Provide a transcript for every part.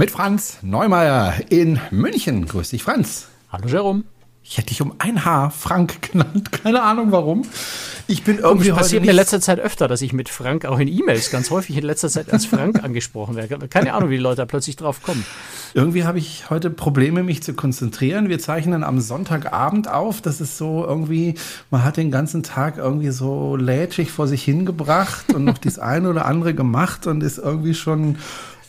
Mit Franz Neumeier in München. Grüß dich, Franz. Hallo, Jerome. Ich hätte dich um ein Haar Frank genannt. Keine Ahnung warum. Ich bin Irgendwie das passiert mir in letzter Zeit öfter, dass ich mit Frank auch in E-Mails ganz häufig in letzter Zeit als Frank angesprochen werde. Keine Ahnung, wie die Leute da plötzlich drauf kommen. Irgendwie habe ich heute Probleme, mich zu konzentrieren. Wir zeichnen am Sonntagabend auf. Das ist so irgendwie, man hat den ganzen Tag irgendwie so lätschig vor sich hingebracht und noch das eine oder andere gemacht und ist irgendwie schon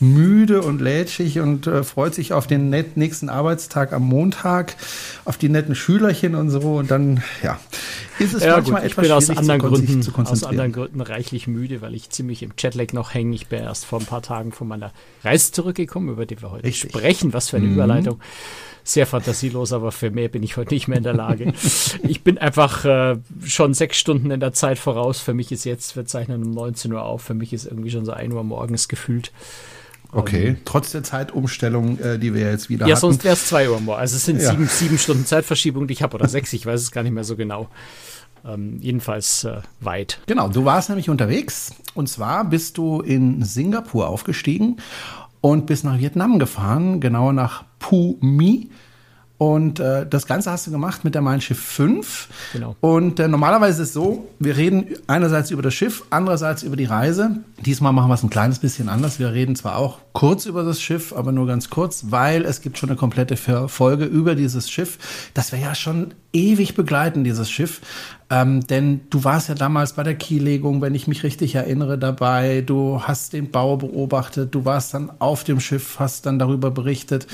müde und lätschig und äh, freut sich auf den nächsten Arbeitstag am Montag, auf die netten Schülerchen und so. Und dann, ja, ist es Ja, manchmal gut, ich etwas bin aus schwierig anderen, zu, Gründen, zu aus konzentrieren. anderen Gründen reichlich müde, weil ich ziemlich im Jetlag noch hänge. Ich bin erst vor ein paar Tagen von meiner Reise zurückgekommen, über die wir heute Richtig. sprechen. Was für eine Überleitung. Sehr fantasielos, aber für mehr bin ich heute nicht mehr in der Lage. ich bin einfach äh, schon sechs Stunden in der Zeit voraus. Für mich ist jetzt, wir zeichnen um 19 Uhr auf, für mich ist irgendwie schon so 1 Uhr morgens gefühlt. Okay, trotz der Zeitumstellung, äh, die wir jetzt wieder Ja, hatten. sonst wäre es 2 Uhr morgens. Also es sind Ja. sieben, sieben Stunden Zeitverschiebung, die ich habe, oder sechs, ich weiß es gar nicht mehr so genau. Ähm, jedenfalls äh, weit. Genau, du warst nämlich unterwegs und zwar bist du in Singapur aufgestiegen und bist nach Vietnam gefahren, genauer nach Phu My. Und äh, das Ganze hast du gemacht mit der Mein Schiff 5. Genau. Und äh, normalerweise ist es so, wir reden einerseits über das Schiff, andererseits über die Reise. Diesmal machen wir es ein kleines bisschen anders. Wir reden zwar auch kurz über das Schiff, aber nur ganz kurz, weil es gibt schon eine komplette Folge über dieses Schiff, das wir ja schon ewig begleiten, dieses Schiff. Ähm, denn du warst ja damals bei der Kiellegung, wenn ich mich richtig erinnere, dabei. Du hast den Bau beobachtet, du warst dann auf dem Schiff, hast dann darüber berichtet.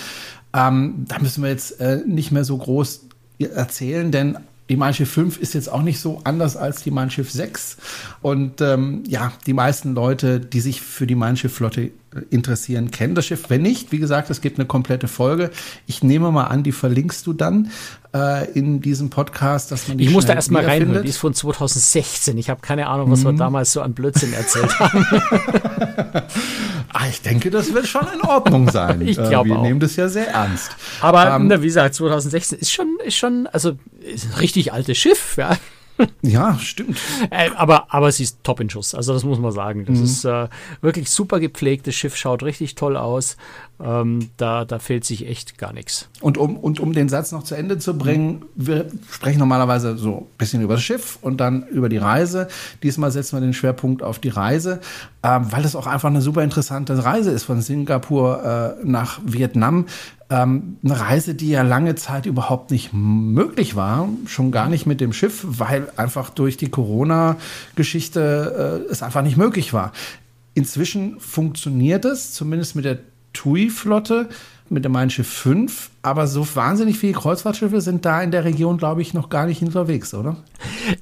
Ähm, da müssen wir jetzt äh, nicht mehr so groß erzählen, denn die Mein Schiff 5 ist jetzt auch nicht so anders als die Mein Schiff 6. Und ähm, ja, die meisten Leute, die sich für die Mein Schiff Flotte interessieren, kennen das Schiff. Wenn nicht, wie gesagt, es gibt eine komplette Folge. Ich nehme mal an, die verlinkst du dann äh, in diesem Podcast, dass man die Ich muss da erstmal reinhören. Die ist von 2016. Ich habe keine Ahnung, was wir Mhm. damals so an Blödsinn erzählt haben. Ah, ich denke, das wird schon in Ordnung sein. Ich Äh, glaube Wir auch. nehmen das ja sehr ernst. Aber Ähm, na, wie gesagt, 2016 ist schon, ist schon, also ist ein richtig altes Schiff, ja. Ja, stimmt. Äh, aber, aber sie ist top in Schuss. Also das muss man sagen. Mhm. Das ist äh, wirklich super gepflegt. Das Schiff schaut richtig toll aus. Ähm, da, da fehlt sich echt gar nichts. Und um, und um den Satz noch zu Ende zu bringen, wir sprechen normalerweise so ein bisschen über das Schiff und dann über die Reise. Diesmal setzen wir den Schwerpunkt auf die Reise, ähm, weil es auch einfach eine super interessante Reise ist von Singapur äh, nach Vietnam. Ähm, eine Reise, die ja lange Zeit überhaupt nicht möglich war, schon gar nicht mit dem Schiff, weil einfach durch die Corona-Geschichte äh, es einfach nicht möglich war. Inzwischen funktioniert es, zumindest mit der TUI-Flotte, mit der Mein Schiff 5, aber so wahnsinnig viele Kreuzfahrtschiffe sind da in der Region, glaube ich, noch gar nicht unterwegs, oder?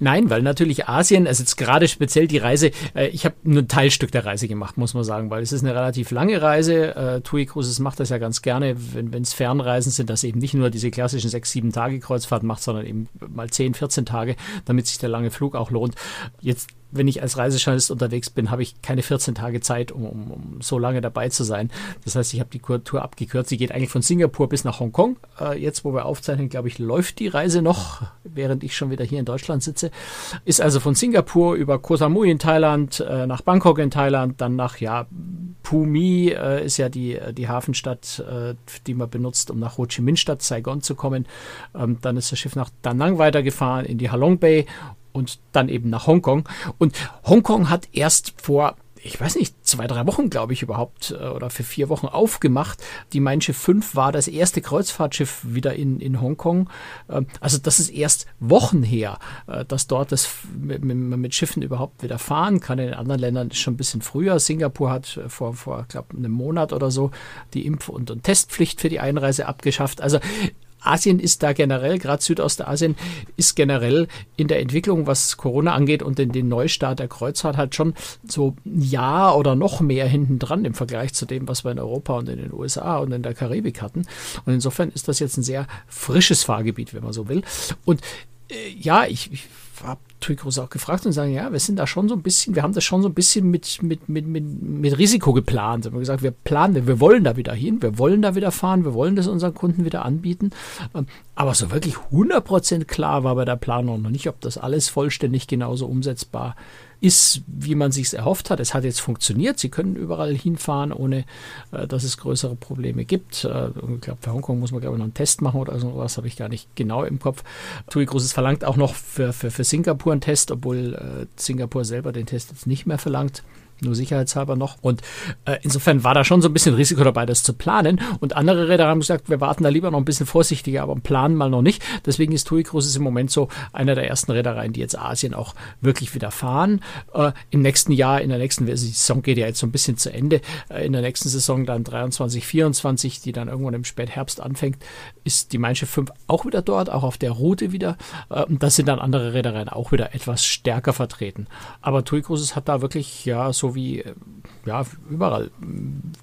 Nein, weil natürlich Asien, also jetzt gerade speziell die Reise, äh, ich habe nur ein Teilstück der Reise gemacht, muss man sagen, weil es ist eine relativ lange Reise. Äh, TUI Cruises macht das ja ganz gerne, wenn es Fernreisen sind, dass eben nicht nur diese klassischen sechs, sieben Tage Kreuzfahrt macht, sondern eben mal 10, 14 Tage, damit sich der lange Flug auch lohnt. Jetzt wenn ich als Reisejournalist unterwegs bin, habe ich keine 14 Tage Zeit, um, um, um so lange dabei zu sein. Das heißt, ich habe die Tour abgekürzt. Sie geht eigentlich von Singapur bis nach Hongkong. Äh, jetzt, wo wir aufzeichnen, glaube ich, läuft die Reise noch, während ich schon wieder hier in Deutschland sitze. Ist also von Singapur über Koh Samui in Thailand, äh, nach Bangkok in Thailand, dann nach, ja, Phu My äh, ist ja die, die Hafenstadt, äh, die man benutzt, um nach Ho Chi Minh Stadt, Saigon zu kommen. Ähm, dann ist das Schiff nach Da Nang weitergefahren in die Halong Bay und dann eben nach Hongkong. Und Hongkong hat erst vor, ich weiß nicht, zwei, drei Wochen, glaube ich, überhaupt, äh, oder für vier Wochen aufgemacht. Die Mein Schiff 5 war das erste Kreuzfahrtschiff wieder in, in Hongkong. Ähm, Also das ist erst Wochen her, äh, dass dort das mit, mit, Schiffen überhaupt wieder fahren kann. In anderen Ländern ist schon ein bisschen früher. Singapur hat äh, vor, vor glaube einem Monat oder so die Impf- und, und Testpflicht für die Einreise abgeschafft. Also Asien ist da generell, gerade Südostasien, ist generell in der Entwicklung, was Corona angeht und in den Neustart der Kreuzfahrt halt schon so ein Jahr oder noch mehr hinten dran im Vergleich zu dem, was wir in Europa und in den USA und in der Karibik hatten. Und insofern ist das jetzt ein sehr frisches Fahrgebiet, wenn man so will. Und äh, ja, ich, ich habe Cruise auch gefragt und sagen, ja, wir sind da schon so ein bisschen, wir haben das schon so ein bisschen mit, mit, mit, mit, mit Risiko geplant. Wir haben gesagt, wir planen, wir wollen da wieder hin, wir wollen da wieder fahren, wir wollen das unseren Kunden wieder anbieten. Ähm, Aber so wirklich 100% klar war bei der Planung noch nicht, ob das alles vollständig genauso umsetzbar ist, wie man sich erhofft hat. Es hat jetzt funktioniert. Sie können überall hinfahren, ohne äh, dass es größere Probleme gibt. Äh, ich glaube, für Hongkong muss man, glaube ich, noch einen Test machen oder so was, habe ich gar nicht genau im Kopf. TUI Cruises verlangt auch noch für, für, für Singapur einen Test, obwohl äh, Singapur selber den Test jetzt nicht mehr verlangt nur sicherheitshalber noch. Und äh, insofern war da schon so ein bisschen Risiko dabei, das zu planen. Und andere Räder haben gesagt, wir warten da lieber noch ein bisschen vorsichtiger, aber planen mal noch nicht. Deswegen ist TUI Cruises im Moment so einer der ersten Reedereien, die jetzt Asien auch wirklich wieder fahren. Äh, Im nächsten Jahr, in der nächsten die Saison geht ja jetzt so ein bisschen zu Ende. Äh, in der nächsten Saison dann 23, 24, die dann irgendwann im Spätherbst anfängt, ist die Mein Schiff 5 auch wieder dort, auch auf der Route wieder. Äh, und das sind dann andere Reedereien auch wieder etwas stärker vertreten. Aber TUI Cruises hat da wirklich ja so so wie äh, ja, überall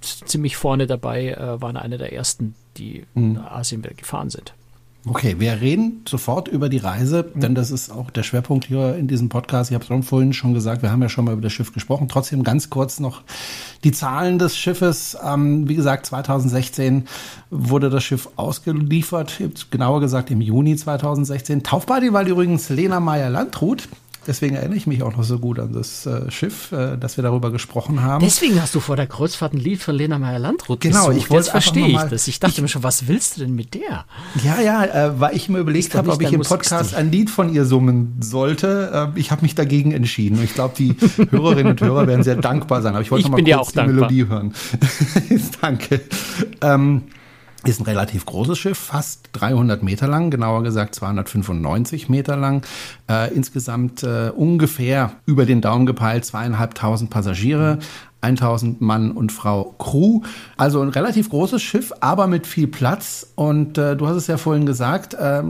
ziemlich vorne dabei, äh, waren eine der ersten, die mhm. Asien gefahren sind. Okay, wir reden sofort über die Reise, mhm. denn das ist auch der Schwerpunkt hier in diesem Podcast. Ich habe es vorhin schon gesagt, wir haben ja schon mal über das Schiff gesprochen. Trotzdem ganz kurz noch die Zahlen des Schiffes. Ähm, wie gesagt, 2016 wurde das Schiff ausgeliefert, genauer gesagt im Juni 2016. Taufparty war übrigens Lena Meyer-Landrut. Deswegen erinnere ich mich auch noch so gut an das äh, Schiff, äh, dass wir darüber gesprochen haben. Deswegen hast du vor der Kreuzfahrt ein Lied von Lena Meyer-Landrut Genau, gesucht. ich wollte Jetzt verstehe ich das. Ich dachte ich, mir schon, was willst du denn mit der? Ja, ja, äh, weil ich mir überlegt habe, ob ich im Podcast ein Lied von ihr summen sollte. Äh, ich habe mich dagegen entschieden. Und ich glaube, die Hörerinnen und Hörer werden sehr dankbar sein. Aber ich wollte noch mal kurz die dankbar. Melodie hören. Danke. Ähm, ist ein relativ großes Schiff, fast 300 Meter lang, genauer gesagt 295 Meter lang. Äh, insgesamt äh, ungefähr über den Daumen gepeilt zweieinhalbtausend Passagiere, 1000 Mann und Frau Crew. Also ein relativ großes Schiff, aber mit viel Platz. Und äh, du hast es ja vorhin gesagt, äh,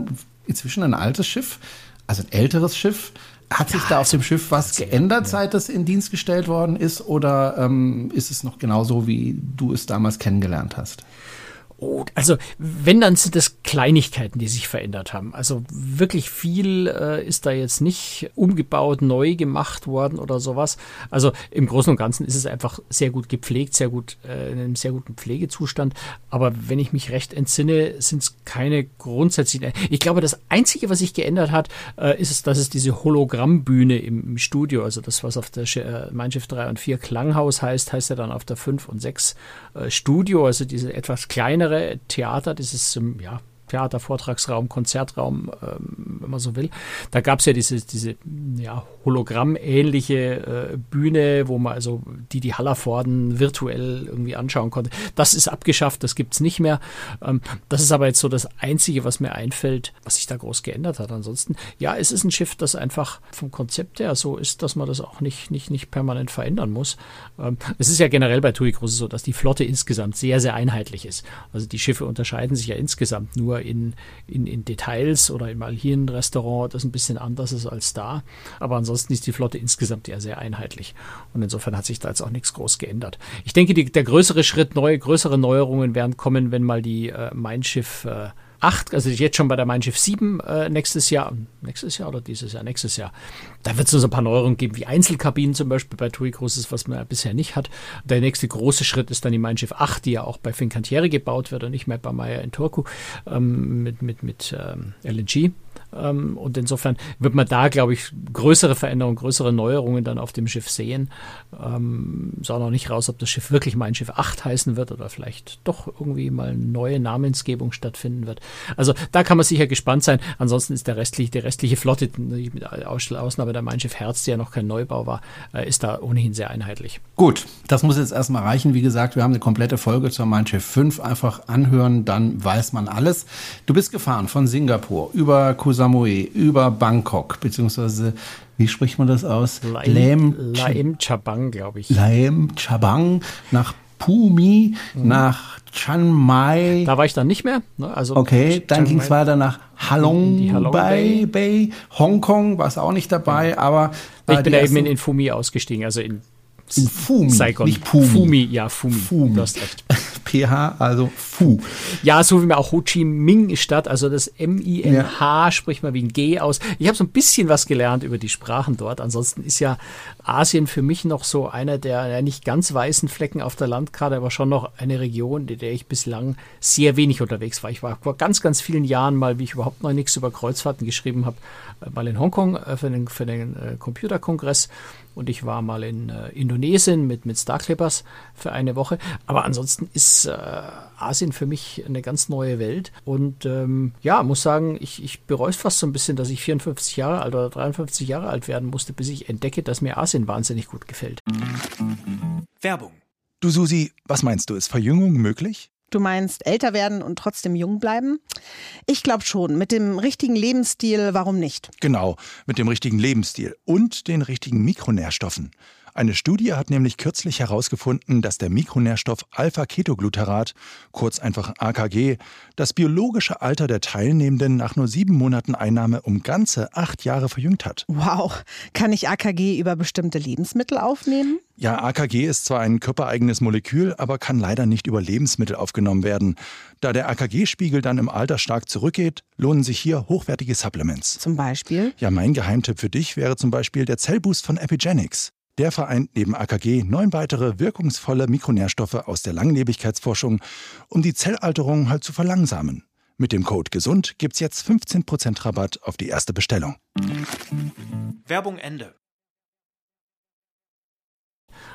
inzwischen ein altes Schiff, also ein älteres Schiff. Hat sich ja, da auf dem Schiff was geändert, seit es in Dienst gestellt worden ist? Oder ähm, ist es noch genauso, wie du es damals kennengelernt hast? Oh, also wenn, dann sind es Kleinigkeiten, die sich verändert haben. Also wirklich viel äh, ist da jetzt nicht umgebaut, neu gemacht worden oder sowas. Also im Großen und Ganzen ist es einfach sehr gut gepflegt, sehr gut, äh, in einem sehr guten Pflegezustand. Aber wenn ich mich recht entsinne, sind es keine grundsätzlichen. Ich glaube, das Einzige, was sich geändert hat, äh, ist dass es diese Hologrammbühne im, im Studio, also das, was auf der äh, Mein Schiff 3 und 4 Klanghaus heißt, heißt ja dann auf der 5 und 6 äh, Studio, also diese etwas kleinere kleinere Theater, dieses ja, Theater, Vortragsraum, Konzertraum, ähm, wenn man so will. Da gab es ja diese, diese ja, Hologramm-ähnliche äh, Bühne, wo man also die die Hallervorden virtuell irgendwie anschauen konnte. Das ist abgeschafft, das gibt es nicht mehr. Ähm, das ist aber jetzt so das Einzige, was mir einfällt, was sich da groß geändert hat. Ansonsten, ja, es ist ein Schiff, das einfach vom Konzept her so ist, dass man das auch nicht, nicht, nicht permanent verändern muss. Ähm, es ist ja generell bei TUI Cruises so, dass die Flotte insgesamt sehr, sehr einheitlich ist. Also die Schiffe unterscheiden sich ja insgesamt nur in, in, in Details oder mal hier ein Restaurant, das ein bisschen anders ist als da. Aber ansonsten ist die Flotte insgesamt ja sehr einheitlich. Und insofern hat sich da jetzt auch nichts groß geändert. Ich denke, die, der größere Schritt, neue, größere Neuerungen werden kommen, wenn mal die äh, Mein Schiff äh, 8, also jetzt schon bei der Mein Schiff 7 äh, nächstes Jahr, nächstes Jahr oder dieses Jahr, nächstes Jahr. Da wird es so ein paar Neuerungen geben, wie Einzelkabinen zum Beispiel bei TUI Cruises, was man bisher nicht hat. Der nächste große Schritt ist dann die Mein Schiff 8, die ja auch bei Fincantieri gebaut wird und nicht mehr bei Meyer in Turku ähm, mit, mit, mit ähm, LNG. Ähm, und insofern wird man da, glaube ich, größere Veränderungen, größere Neuerungen dann auf dem Schiff sehen. Ähm, sah noch nicht raus, ob das Schiff wirklich Mein Schiff 8 heißen wird oder vielleicht doch irgendwie mal eine neue Namensgebung stattfinden wird. Also da kann man sicher gespannt sein. Ansonsten ist der restliche, die restliche Flotte, mit Ausnahme der Mein Schiff Herz, die ja noch kein Neubau war, äh, ist da ohnehin sehr einheitlich. Gut, das muss jetzt erstmal reichen. Wie gesagt, wir haben eine komplette Folge zur Mein Schiff 5. Einfach anhören, dann weiß man alles. Du bist gefahren von Singapur über Koh Samui, über Bangkok, beziehungsweise wie spricht man das aus? Laem, Laem Chabang, glaube ich. Laem Chabang nach Pumi, mhm. nach Chiang Mai. Da war ich dann nicht mehr. Ne? Also okay, dann ging es weiter nach Halong, Halong Bay, Bay. Hongkong war es auch nicht dabei, aber äh, ich bin da eben in, in Fumi ausgestiegen, also in in Fumi, Saigon. nicht Pumi. Fumi, ja, Fumi. Fumi. Du hast recht. PH, also Fu. Ja, so wie man auch Ho Chi Minh Stadt, also das M-I-N-H ja. spricht man wie ein G aus. Ich habe so ein bisschen was gelernt über die Sprachen dort. Ansonsten ist ja Asien für mich noch so einer der ja, nicht ganz weißen Flecken auf der Landkarte, aber schon noch eine Region, in der ich bislang sehr wenig unterwegs war. Ich war vor ganz, ganz vielen Jahren mal, wie ich überhaupt noch nichts über Kreuzfahrten geschrieben habe, äh, mal in Hongkong äh, für den, für den äh, Computerkongress und ich war mal in äh, Indonesien mit, mit Star Clippers für eine Woche. Aber ansonsten ist äh, Asien für mich eine ganz neue Welt. Und ähm, ja, muss sagen, ich, ich bereue es fast so ein bisschen, dass ich 54 Jahre alt oder 53 Jahre alt werden musste, bis ich entdecke, dass mir Asien wahnsinnig gut gefällt. Werbung. Du Susi, was meinst du, ist Verjüngung möglich? Du meinst älter werden und trotzdem jung bleiben? Ich glaube schon. Mit dem richtigen Lebensstil, warum nicht? Genau, mit dem richtigen Lebensstil und den richtigen Mikronährstoffen. Eine Studie hat nämlich kürzlich herausgefunden, dass der Mikronährstoff Alpha-Ketogluterat, kurz einfach AKG, das biologische Alter der Teilnehmenden nach nur sieben Monaten Einnahme um ganze acht Jahre verjüngt hat. Wow. Kann ich AKG über bestimmte Lebensmittel aufnehmen? Ja, AKG ist zwar ein körpereigenes Molekül, aber kann leider nicht über Lebensmittel aufgenommen werden. Da der AKG-Spiegel dann im Alter stark zurückgeht, lohnen sich hier hochwertige Supplements. Zum Beispiel? Ja, mein Geheimtipp für dich wäre zum Beispiel der Zellboost von Epigenics. Der vereint neben AKG neun weitere wirkungsvolle Mikronährstoffe aus der Langlebigkeitsforschung, um die Zellalterung halt zu verlangsamen. Mit dem Code GESUND gibt's jetzt 15% Rabatt auf die erste Bestellung. Werbung Ende.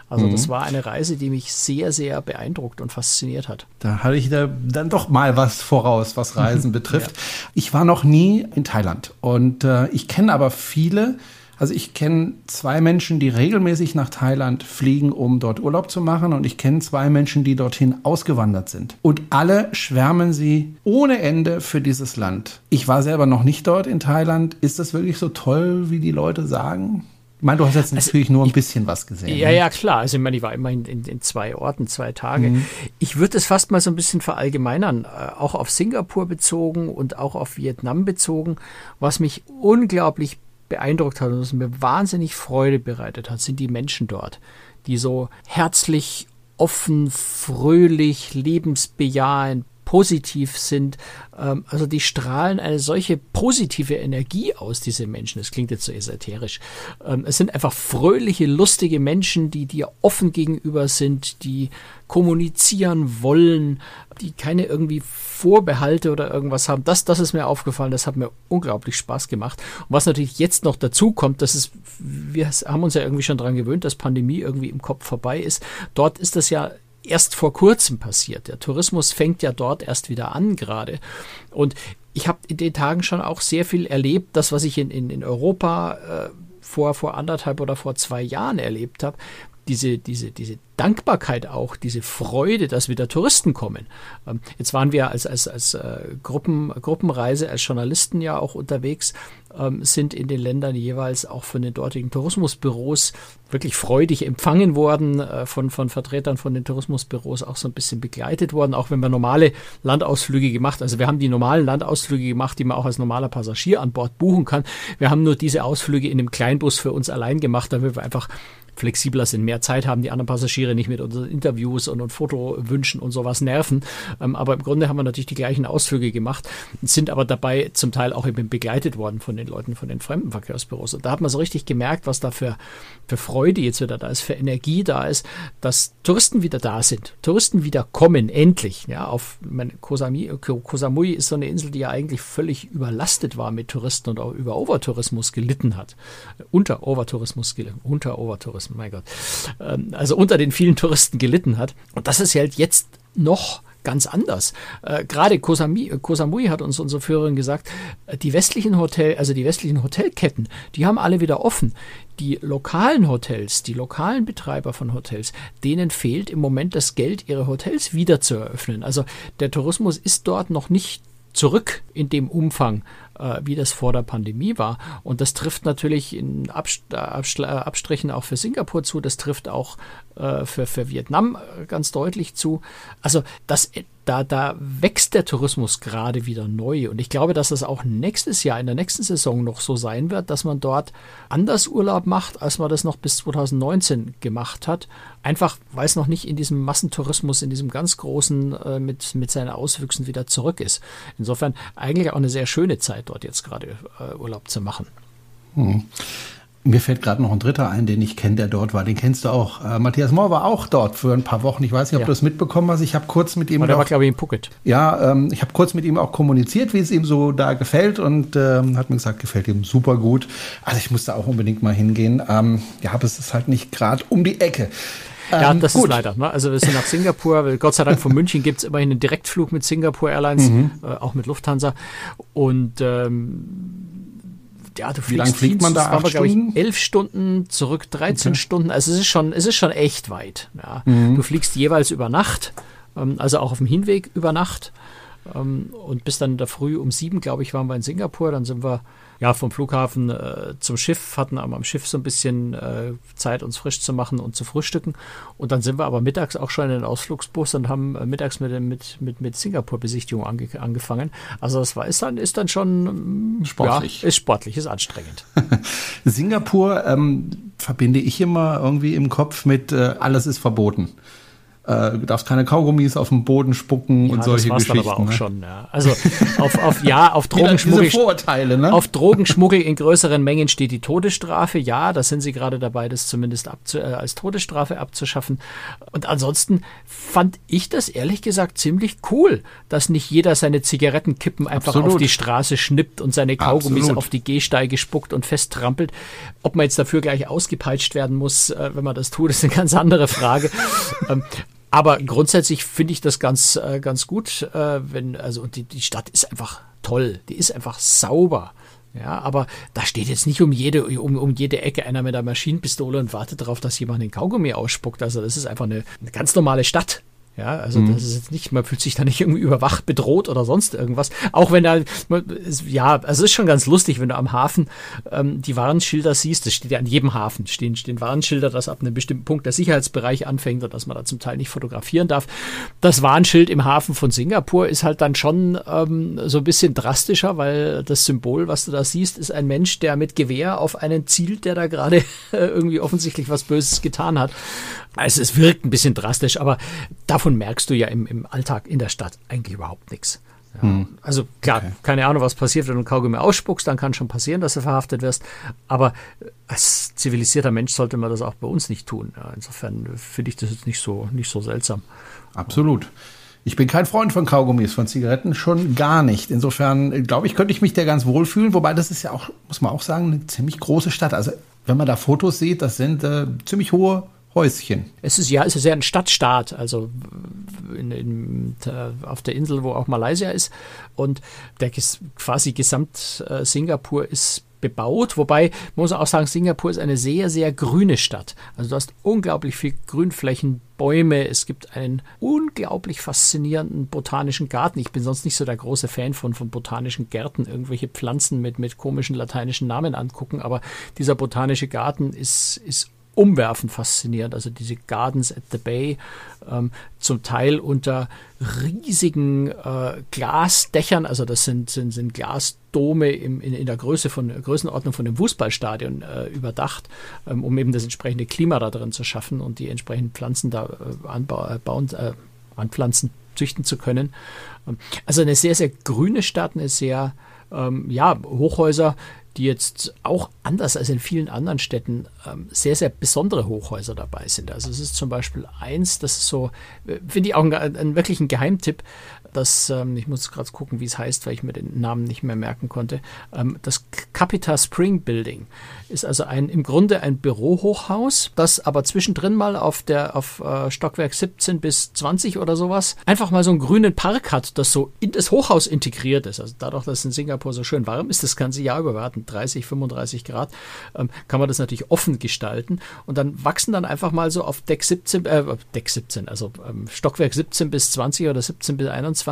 Also mhm. das war eine Reise, die mich sehr, sehr beeindruckt und fasziniert hat. Da hatte ich da dann doch mal was voraus, was Reisen betrifft. ja. Ich war noch nie in Thailand und äh, ich kenne aber viele, also ich kenne zwei Menschen, die regelmäßig nach Thailand fliegen, um dort Urlaub zu machen. Und ich kenne zwei Menschen, die dorthin ausgewandert sind. Und alle schwärmen sie ohne Ende für dieses Land. Ich war selber noch nicht dort in Thailand. Ist das wirklich so toll, wie die Leute sagen? Ich meine, du hast jetzt also natürlich nur ein bisschen was gesehen. Ja, ne? ja, klar. Also ich meine, ich war immerhin in, in zwei Orten, zwei Tage. Mhm. Ich würde es fast mal so ein bisschen verallgemeinern, äh, auch auf Singapur bezogen und auch auf Vietnam bezogen, was mich unglaublich beeindruckt hat und was mir wahnsinnig Freude bereitet hat, sind die Menschen dort, die so herzlich, offen, fröhlich, lebensbejahend, positiv sind. Ähm, also die strahlen eine solche positive Energie aus, diese Menschen. Das klingt jetzt so esoterisch. Ähm, es sind einfach fröhliche, lustige Menschen, die dir offen gegenüber sind, die kommunizieren wollen, die keine irgendwie Vorbehalte oder irgendwas haben. Das, das ist mir aufgefallen, das hat mir unglaublich Spaß gemacht. Und was natürlich jetzt noch dazu kommt, das ist, wir haben uns ja irgendwie schon daran gewöhnt, dass Pandemie irgendwie im Kopf vorbei ist. Dort ist das ja erst vor kurzem passiert. Der Tourismus fängt ja dort erst wieder an gerade. Und ich habe in den Tagen schon auch sehr viel erlebt, das, was ich in, in, in Europa äh, vor, vor anderthalb oder vor zwei Jahren erlebt habe, diese, diese, diese Dankbarkeit auch, diese Freude, dass wieder Touristen kommen. Ähm, jetzt waren wir als, als, als äh, Gruppen, Gruppenreise, als Journalisten ja auch unterwegs, ähm, sind in den Ländern jeweils auch von den dortigen Tourismusbüros wirklich freudig empfangen worden, äh, von, von Vertretern von den Tourismusbüros auch so ein bisschen begleitet worden, auch wenn wir normale Landausflüge gemacht, also wir haben die normalen Landausflüge gemacht, die man auch als normaler Passagier an Bord buchen kann. Wir haben nur diese Ausflüge in einem Kleinbus für uns allein gemacht, damit wir einfach flexibler sind, mehr Zeit haben, die anderen Passagiere nicht mit unseren Interviews und, und Fotowünschen und sowas nerven. Ähm, aber im Grunde haben wir natürlich die gleichen Ausflüge gemacht, sind aber dabei zum Teil auch eben begleitet worden von den Leuten von den Fremdenverkehrsbüros. Und da hat man so richtig gemerkt, was da für, für Freude jetzt wieder da ist, für Energie da ist, dass Touristen wieder da sind, Touristen wieder kommen, endlich. Ja, auf meine, Kosami, Koh Samui ist so eine Insel, die ja eigentlich völlig überlastet war mit Touristen und auch über Overtourismus gelitten hat. Unter Overtourismus gelitten, unter Overtourismus Touristen, mein Gott, ähm, also unter den vielen Touristen gelitten hat. Und das ist halt jetzt noch ganz anders. Äh, Gerade Kosamui, hat uns unsere Führerin gesagt, äh, die westlichen Hotel, also die westlichen Hotelketten, die haben alle wieder offen. Die lokalen Hotels, die lokalen Betreiber von Hotels, denen fehlt im Moment das Geld, ihre Hotels wieder zu eröffnen. Also der Tourismus ist dort noch nicht zurück in dem Umfang, äh, wie das vor der Pandemie war. Und das trifft natürlich in Abst Abstrichen auch für Singapur zu, das trifft auch äh, für, für Vietnam äh, ganz deutlich zu. Also das da, da wächst der Tourismus gerade wieder neu. Und ich glaube, dass das auch nächstes Jahr, in der nächsten Saison noch so sein wird, dass man dort anders Urlaub macht, als man das noch bis 2019 gemacht hat. Einfach, weil es noch nicht in diesem Massentourismus, in diesem ganz großen, äh, mit, mit seinen Auswüchsen wieder zurück ist. Insofern eigentlich auch eine sehr schöne Zeit, dort jetzt gerade äh, Urlaub zu machen. Hm. Mir fällt gerade noch ein dritter ein, den ich kenne, der dort war. Den kennst du auch. Äh, Matthias Mohr war auch dort für ein paar Wochen. Ich weiß nicht, ob Ja. du es mitbekommen hast. Ich habe kurz mit ihm Aber der war, glaube ich, in Phuket. Ja, ähm, ich habe kurz mit ihm auch kommuniziert, wie es ihm so da gefällt und ähm, hat mir gesagt, gefällt ihm super gut. Also ich musste auch unbedingt mal hingehen. Ähm, ja, aber es ist halt nicht gerade um die Ecke. Ja, Ähm, das gut. ist leider. Ne? Also wir sind nach Singapur, weil Gott sei Dank von München gibt es immerhin einen Direktflug mit Singapore Airlines, Mhm. äh, auch mit Lufthansa. Und ähm, ja, du fliegst lang fliegt man da? Acht glaube ich, Stunden? elf Stunden, zurück 13 Stunden. Also es ist schon, es ist schon echt weit. Ja. Mhm. Du fliegst jeweils über Nacht, ähm, also auch auf dem Hinweg über Nacht. Ähm, und bis dann in der Früh um sieben, glaube ich, waren wir in Singapur. Dann sind wir ja vom Flughafen äh, zum Schiff, hatten am, am Schiff so ein bisschen äh, Zeit, uns frisch zu machen und zu frühstücken. Und dann sind wir aber mittags auch schon in den Ausflugsbus und haben äh, mittags mit, mit, mit, mit Singapur-Besichtigung ange, angefangen. Also das war ist dann, ist dann schon mm, Sportlich. Ja, ist sportlich, ist anstrengend. Singapur ähm, verbinde ich immer irgendwie im Kopf mit äh, alles ist verboten. Äh, du darfst keine Kaugummis auf den Boden spucken und Ja, solche das Geschichten. dann aber auch ne? schon. Ja. Also auf, auf ja, auf Drogenschmuggel. Vorurteile, ne? Auf Drogenschmuggel in größeren Mengen steht die Todesstrafe. Ja, da sind sie gerade dabei, das zumindest abzu, äh, als Todesstrafe abzuschaffen. Und ansonsten fand ich das ehrlich gesagt ziemlich cool, dass nicht jeder seine Zigarettenkippen einfach Absolut. auf die Straße schnippt und seine Kaugummis Absolut. auf die Gehsteige spuckt und festtrampelt. Ob man jetzt dafür gleich ausgepeitscht werden muss, äh, wenn man das tut, ist eine ganz andere Frage. ähm, aber grundsätzlich finde ich das ganz, äh, ganz gut, äh, wenn, also, und die, die Stadt ist einfach toll, die ist einfach sauber. Ja, aber da steht jetzt nicht um jede, um, um jede Ecke einer mit einer Maschinenpistole und wartet darauf, dass jemand den Kaugummi ausspuckt. Also das ist einfach eine, eine ganz normale Stadt. Ja, also das ist jetzt nicht, man fühlt sich da nicht irgendwie überwacht, bedroht oder sonst irgendwas. Auch wenn da, es- ja, also es ist schon ganz lustig, wenn du am Hafen ähm, die Warnschilder siehst. Das steht ja an jedem Hafen, stehen, stehen Warnschilder, dass ab einem bestimmten Punkt der Sicherheitsbereich anfängt und dass man da zum Teil nicht fotografieren darf. Das Warnschild im Hafen von Singapur ist halt dann schon ähm, so ein bisschen drastischer, weil das Symbol, was du da siehst, ist ein Mensch, der mit Gewehr auf einen zielt, der da gerade irgendwie offensichtlich was Böses getan hat. Also es wirkt ein bisschen drastisch, aber davon merkst du ja im, im Alltag in der Stadt eigentlich überhaupt nichts. Ja, Also klar, keine Ahnung, was passiert, wenn du einen Kaugummi ausspuckst, dann kann schon passieren, dass du verhaftet wirst. Aber als zivilisierter Mensch sollte man das auch bei uns nicht tun. Ja, insofern finde ich das jetzt nicht so, nicht so seltsam. Absolut. Ich bin kein Freund von Kaugummis, von Zigaretten schon gar nicht. Insofern äh, glaube ich, könnte ich mich da ganz wohl fühlen. Wobei das ist ja auch, muss man auch sagen, eine ziemlich große Stadt. Also wenn man da Fotos sieht, das sind äh, ziemlich hohe Häuschen. Es ist ja, es ist ja ein Stadtstaat, also in, in, äh, auf der Insel, wo auch Malaysia ist. Und der quasi gesamt äh, Singapur ist bebaut, wobei man muss auch sagen, Singapur ist eine sehr, sehr grüne Stadt. Also du hast unglaublich viel Grünflächen, Bäume, es gibt einen unglaublich faszinierenden botanischen Garten. Ich bin sonst nicht so der große Fan von, von botanischen Gärten, irgendwelche Pflanzen mit, mit komischen lateinischen Namen angucken, aber dieser botanische Garten ist, ist umwerfend faszinierend. Also diese Gardens at the Bay, ähm, zum Teil unter riesigen äh, Glasdächern, also das sind, sind, sind Glasdome im, in, in der Größe von Größenordnung von einem Fußballstadion äh, überdacht, ähm, um eben das entsprechende Klima da drin zu schaffen und die entsprechenden Pflanzen da äh, anbau, äh, äh, anpflanzen, züchten zu können. Ähm, also eine sehr, sehr grüne Stadt, eine sehr, ähm, ja, Hochhäuser, die jetzt auch anders als in vielen anderen Städten ähm, sehr, sehr besondere Hochhäuser dabei sind. Also es ist zum Beispiel eins, das ist so, äh, finde ich auch einen, einen wirklichen Geheimtipp, das, ähm, ich muss gerade gucken, wie es heißt, weil ich mir den Namen nicht mehr merken konnte. Ähm, das Capita Spring Building ist also ein, im Grunde ein Bürohochhaus, das aber zwischendrin mal auf der, auf äh, Stockwerk 17 bis 20 oder sowas einfach mal so einen grünen Park hat, das so in das Hochhaus integriert ist. Also dadurch, dass es in Singapur so schön warm ist, das ganze Jahr über, wir hatten 30, 35 Grad, ähm, kann man das natürlich offen gestalten. Und dann wachsen dann einfach mal so auf Deck 17, äh, Deck 17, also ähm, Stockwerk 17 bis 20 oder 17 bis 21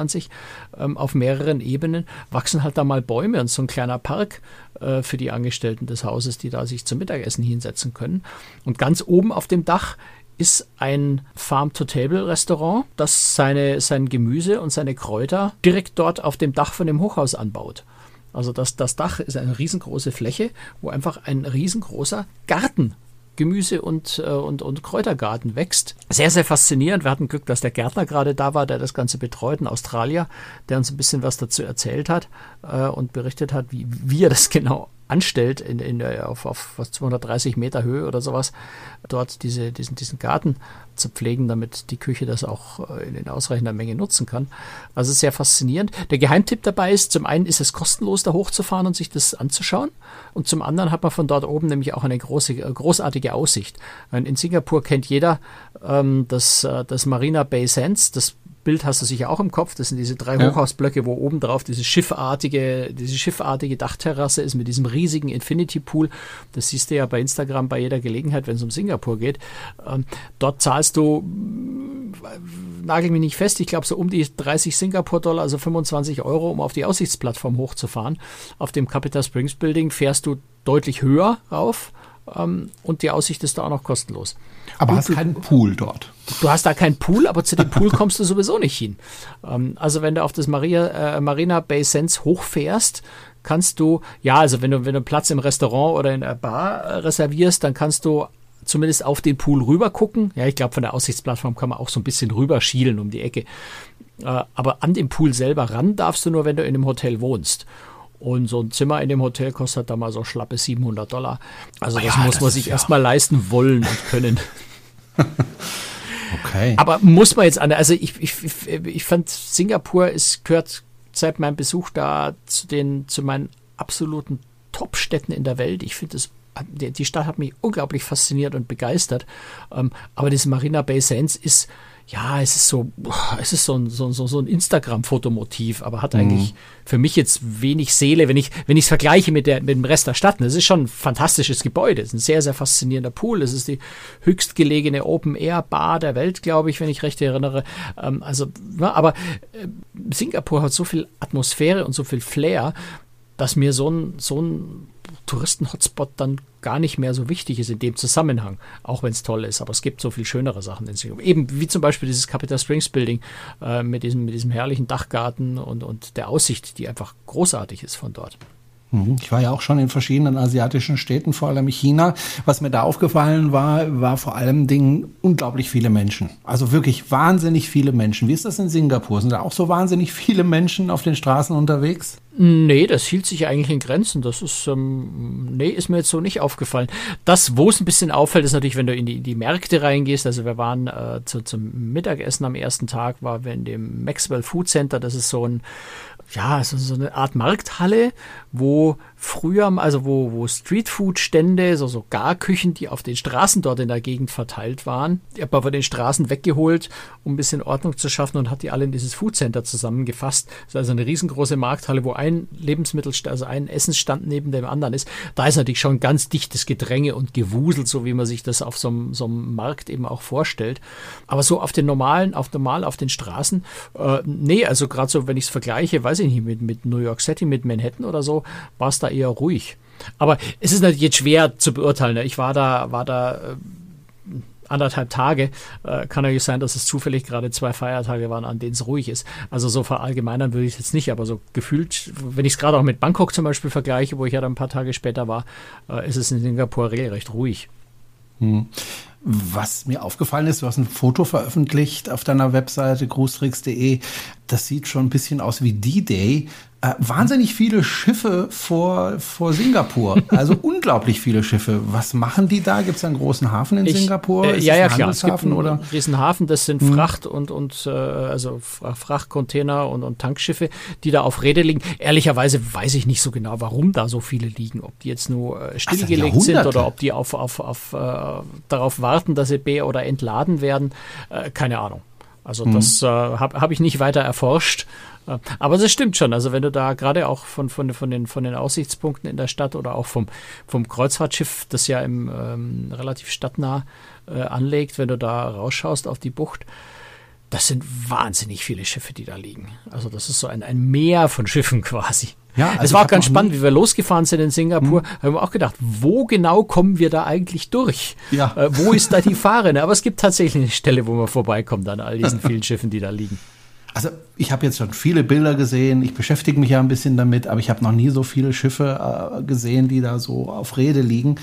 ähm, auf mehreren Ebenen, wachsen halt da mal Bäume und so ein kleiner Park äh, für die Angestellten des Hauses, die da sich zum Mittagessen hinsetzen können. Und ganz oben auf dem Dach ist ein Farm-to-Table-Restaurant, das seine, sein Gemüse und seine Kräuter direkt dort auf dem Dach von dem Hochhaus anbaut. Also das, das Dach ist eine riesengroße Fläche, wo einfach ein riesengroßer Garten Gemüse- und, äh, und, und Kräutergarten wächst. Sehr, sehr faszinierend. Wir hatten Glück, dass der Gärtner gerade da war, der das Ganze betreut, ein Australier, der uns ein bisschen was dazu erzählt hat äh, und berichtet hat, wie, wie er das genau anstellt, in, in, äh, auf, auf 230 Meter Höhe oder sowas, dort diese, diesen, diesen Garten zu pflegen, damit die Küche das auch äh, in, ausreichender Menge nutzen kann. Also sehr faszinierend. Der Geheimtipp dabei ist, zum einen ist es kostenlos, da hochzufahren und sich das anzuschauen. Und zum anderen hat man von dort oben nämlich auch eine große, äh, großartige Aussicht. In Singapur kennt jeder ähm, das, das Marina Bay Sands, das Bild hast du sicher auch im Kopf. Das sind diese drei ja. Hochhausblöcke, wo oben drauf diese schiffartige, diese schiffartige Dachterrasse ist mit diesem riesigen Infinity Pool. Das siehst du ja bei Instagram bei jeder Gelegenheit, wenn es um Singapur geht. Ähm, dort zahlst du, äh, nagel mich nicht fest, ich glaube so um die 30 Singapur-Dollar, also 25 Euro, um auf die Aussichtsplattform hochzufahren. Auf dem Capital Springs Building fährst du deutlich höher rauf und die Aussicht ist da auch noch kostenlos. Aber und hast du, keinen Pool dort. Du hast da keinen Pool, aber zu dem Pool kommst du sowieso nicht hin. Ähm, also wenn du auf das Maria, äh, Marina Bay Sands hochfährst, kannst du, ja, also wenn du, wenn du Platz im Restaurant oder in der Bar äh, reservierst, dann kannst du zumindest auf den Pool rüber gucken. Ja, ich glaube, von der Aussichtsplattform kann man auch so ein bisschen rüber schielen um die Ecke. Äh, aber an den Pool selber ran darfst du nur, wenn du in einem Hotel wohnst. Und so ein Zimmer in dem Hotel kostet da mal so schlappe 700 Dollar. Also das ja, muss das man sich ja. erstmal leisten wollen und können. okay. Aber muss man jetzt an, also ich, ich, ich fand Singapur, es gehört seit meinem Besuch da zu den, zu meinen absoluten Top-Städten in der Welt. Ich finde es die Stadt hat mich unglaublich fasziniert und begeistert. Ähm, aber das Marina Bay Sands ist, ja, es ist so, es ist so ein, so, so, so ein Instagram-Fotomotiv, aber hat eigentlich mhm. für mich jetzt wenig Seele, wenn ich, wenn ich es vergleiche mit, der, mit dem Rest der Stadt. Es ist schon ein fantastisches Gebäude. Es ist ein sehr, sehr faszinierender Pool. Es ist die höchstgelegene Open-Air-Bar der Welt, glaube ich, wenn ich recht erinnere. Ähm, also, na, aber äh, Singapur hat so viel Atmosphäre und so viel Flair, dass mir so ein, so ein Touristen-Hotspot dann gar nicht mehr so wichtig ist in dem Zusammenhang, auch wenn es toll ist. Aber es gibt so viel schönere Sachen in Singapur. Eben wie zum Beispiel dieses Capital Springs Building äh, mit, diesem, mit diesem herrlichen Dachgarten und, und der Aussicht, die einfach großartig ist von dort. Mhm. Ich war ja auch schon in verschiedenen asiatischen Städten, vor allem China. Was mir da aufgefallen war, war vor allem Dingen unglaublich viele Menschen. Also wirklich wahnsinnig viele Menschen. Wie ist das in Singapur? Sind da auch so wahnsinnig viele Menschen auf den Straßen unterwegs? Nee, das hielt sich eigentlich in Grenzen. Das ist, ähm, nee, ist mir jetzt so nicht aufgefallen. Das, wo es ein bisschen auffällt, ist natürlich, wenn du in die, die Märkte reingehst. Also wir waren äh, zu, zum Mittagessen am ersten Tag, war wir in dem Maxwell Food Center. Das ist so ein ja, so, so eine Art Markthalle, wo früher, also wo, wo Streetfood-Stände, so, so Garküchen, die auf den Straßen dort in der Gegend verteilt waren, die hat man von den Straßen weggeholt, um ein bisschen Ordnung zu schaffen und hat die alle in dieses Foodcenter zusammengefasst. Das ist also eine riesengroße Markthalle, wo ein Lebensmittel, also ein Essensstand neben dem anderen ist. Da ist natürlich schon ganz dichtes Gedränge und Gewusel, so wie man sich das auf so einem, so einem Markt eben auch vorstellt. Aber so auf den normalen, auf normal auf den Straßen, äh, nee, also gerade so, wenn ich es vergleiche, weiß ich nicht, mit, mit New York City, mit Manhattan oder so, war es da eher ruhig. Aber es ist natürlich jetzt schwer zu beurteilen. Ne? Ich war da, war da äh, anderthalb Tage. Äh, kann natürlich sein, dass es zufällig gerade zwei Feiertage waren, an denen es ruhig ist. Also so verallgemeinern würde ich es jetzt nicht, aber so gefühlt, wenn ich es gerade auch mit Bangkok zum Beispiel vergleiche, wo ich ja dann ein paar Tage später war, äh, ist es in Singapur regelrecht ruhig. Hm. Was mir aufgefallen ist, du hast ein Foto veröffentlicht auf deiner Webseite grußtricks.de. Das sieht schon ein bisschen aus wie D-Day. Äh, wahnsinnig viele Schiffe vor, vor Singapur. Also unglaublich viele Schiffe. Was machen die da? Gibt es einen großen Hafen in ich, Singapur? Äh, ja, ja, klar. Es gibt einen oder? Riesenhafen. Das sind hm. Fracht- und, und äh, also Frachtcontainer und, und Tankschiffe, die da auf Rede liegen. Ehrlicherweise weiß ich nicht so genau, warum da so viele liegen. Ob die jetzt nur äh, stillgelegt sind oder ob die auf, auf, auf, äh, darauf warten, dass sie be- oder entladen werden. Äh, keine Ahnung. Also mhm. das äh, habe hab ich nicht weiter erforscht. Äh, aber das stimmt schon. Also wenn du da gerade auch von, von, von, den, von den Aussichtspunkten in der Stadt oder auch vom, vom Kreuzfahrtschiff, das ja im, ähm, relativ stadtnah äh, anlegt, wenn du da rausschaust auf die Bucht, das sind wahnsinnig viele Schiffe, die da liegen. Also das ist so ein, ein Meer von Schiffen quasi. Ja, also es war auch ganz spannend, wie wir losgefahren sind in Singapur. Hm. Haben wir auch gedacht, wo genau kommen wir da eigentlich durch? Ja. Äh, wo ist da die Fahne? Aber es gibt tatsächlich eine Stelle, wo man vorbeikommt an all diesen vielen Schiffen, die da liegen. Also ich habe jetzt schon viele Bilder gesehen, ich beschäftige mich ja ein bisschen damit, aber ich habe noch nie so viele Schiffe äh, gesehen, die da so auf Rede liegen.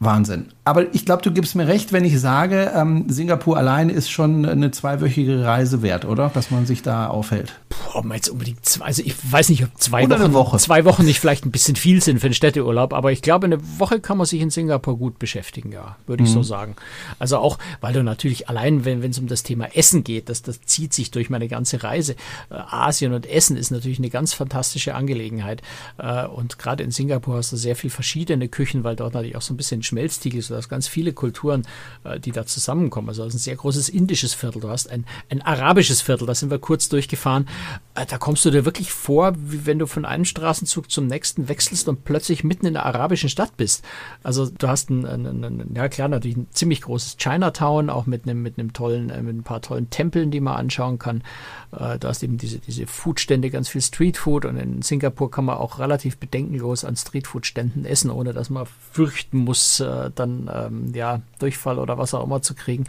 Wahnsinn. Aber ich glaube, du gibst mir recht, wenn ich sage, ähm, Singapur allein ist schon eine zweiwöchige Reise wert, oder? Dass man sich da aufhält. Boah, man jetzt unbedingt zwei, also ich weiß nicht, ob zwei Oder Wochen, Woche. zwei Wochen nicht vielleicht ein bisschen viel sind für einen Städteurlaub, aber ich glaube, eine Woche kann man sich in Singapur gut beschäftigen, ja, würde ich so sagen. Also auch, weil du natürlich allein, wenn wenn es um das Thema Essen geht, das, das zieht sich durch meine ganze Reise. Äh, Asien und Essen ist natürlich eine ganz fantastische Angelegenheit. Äh, und gerade in Singapur hast du sehr viel verschiedene Küchen, weil dort natürlich auch so ein bisschen Schmelztiegel. Du hast ganz viele Kulturen, äh, die da zusammenkommen. Also es ist ein sehr großes indisches Viertel. Du hast ein, ein arabisches Viertel, da sind wir kurz durchgefahren. Äh, Da kommst du dir wirklich vor, wie wenn du von einem Straßenzug zum nächsten wechselst und plötzlich mitten in der arabischen Stadt bist. Also du hast ein, ein, ein, ja klar, natürlich ein ziemlich großes Chinatown, auch mit einem, mit einem tollen, äh, mit ein paar tollen Tempeln, die man anschauen kann. Du hast eben diese, diese Foodstände, ganz viel Streetfood und in Singapur kann man auch relativ bedenkenlos an Streetfood-Ständen essen, ohne dass man fürchten muss, äh, dann ähm, ja Durchfall oder was auch immer zu kriegen.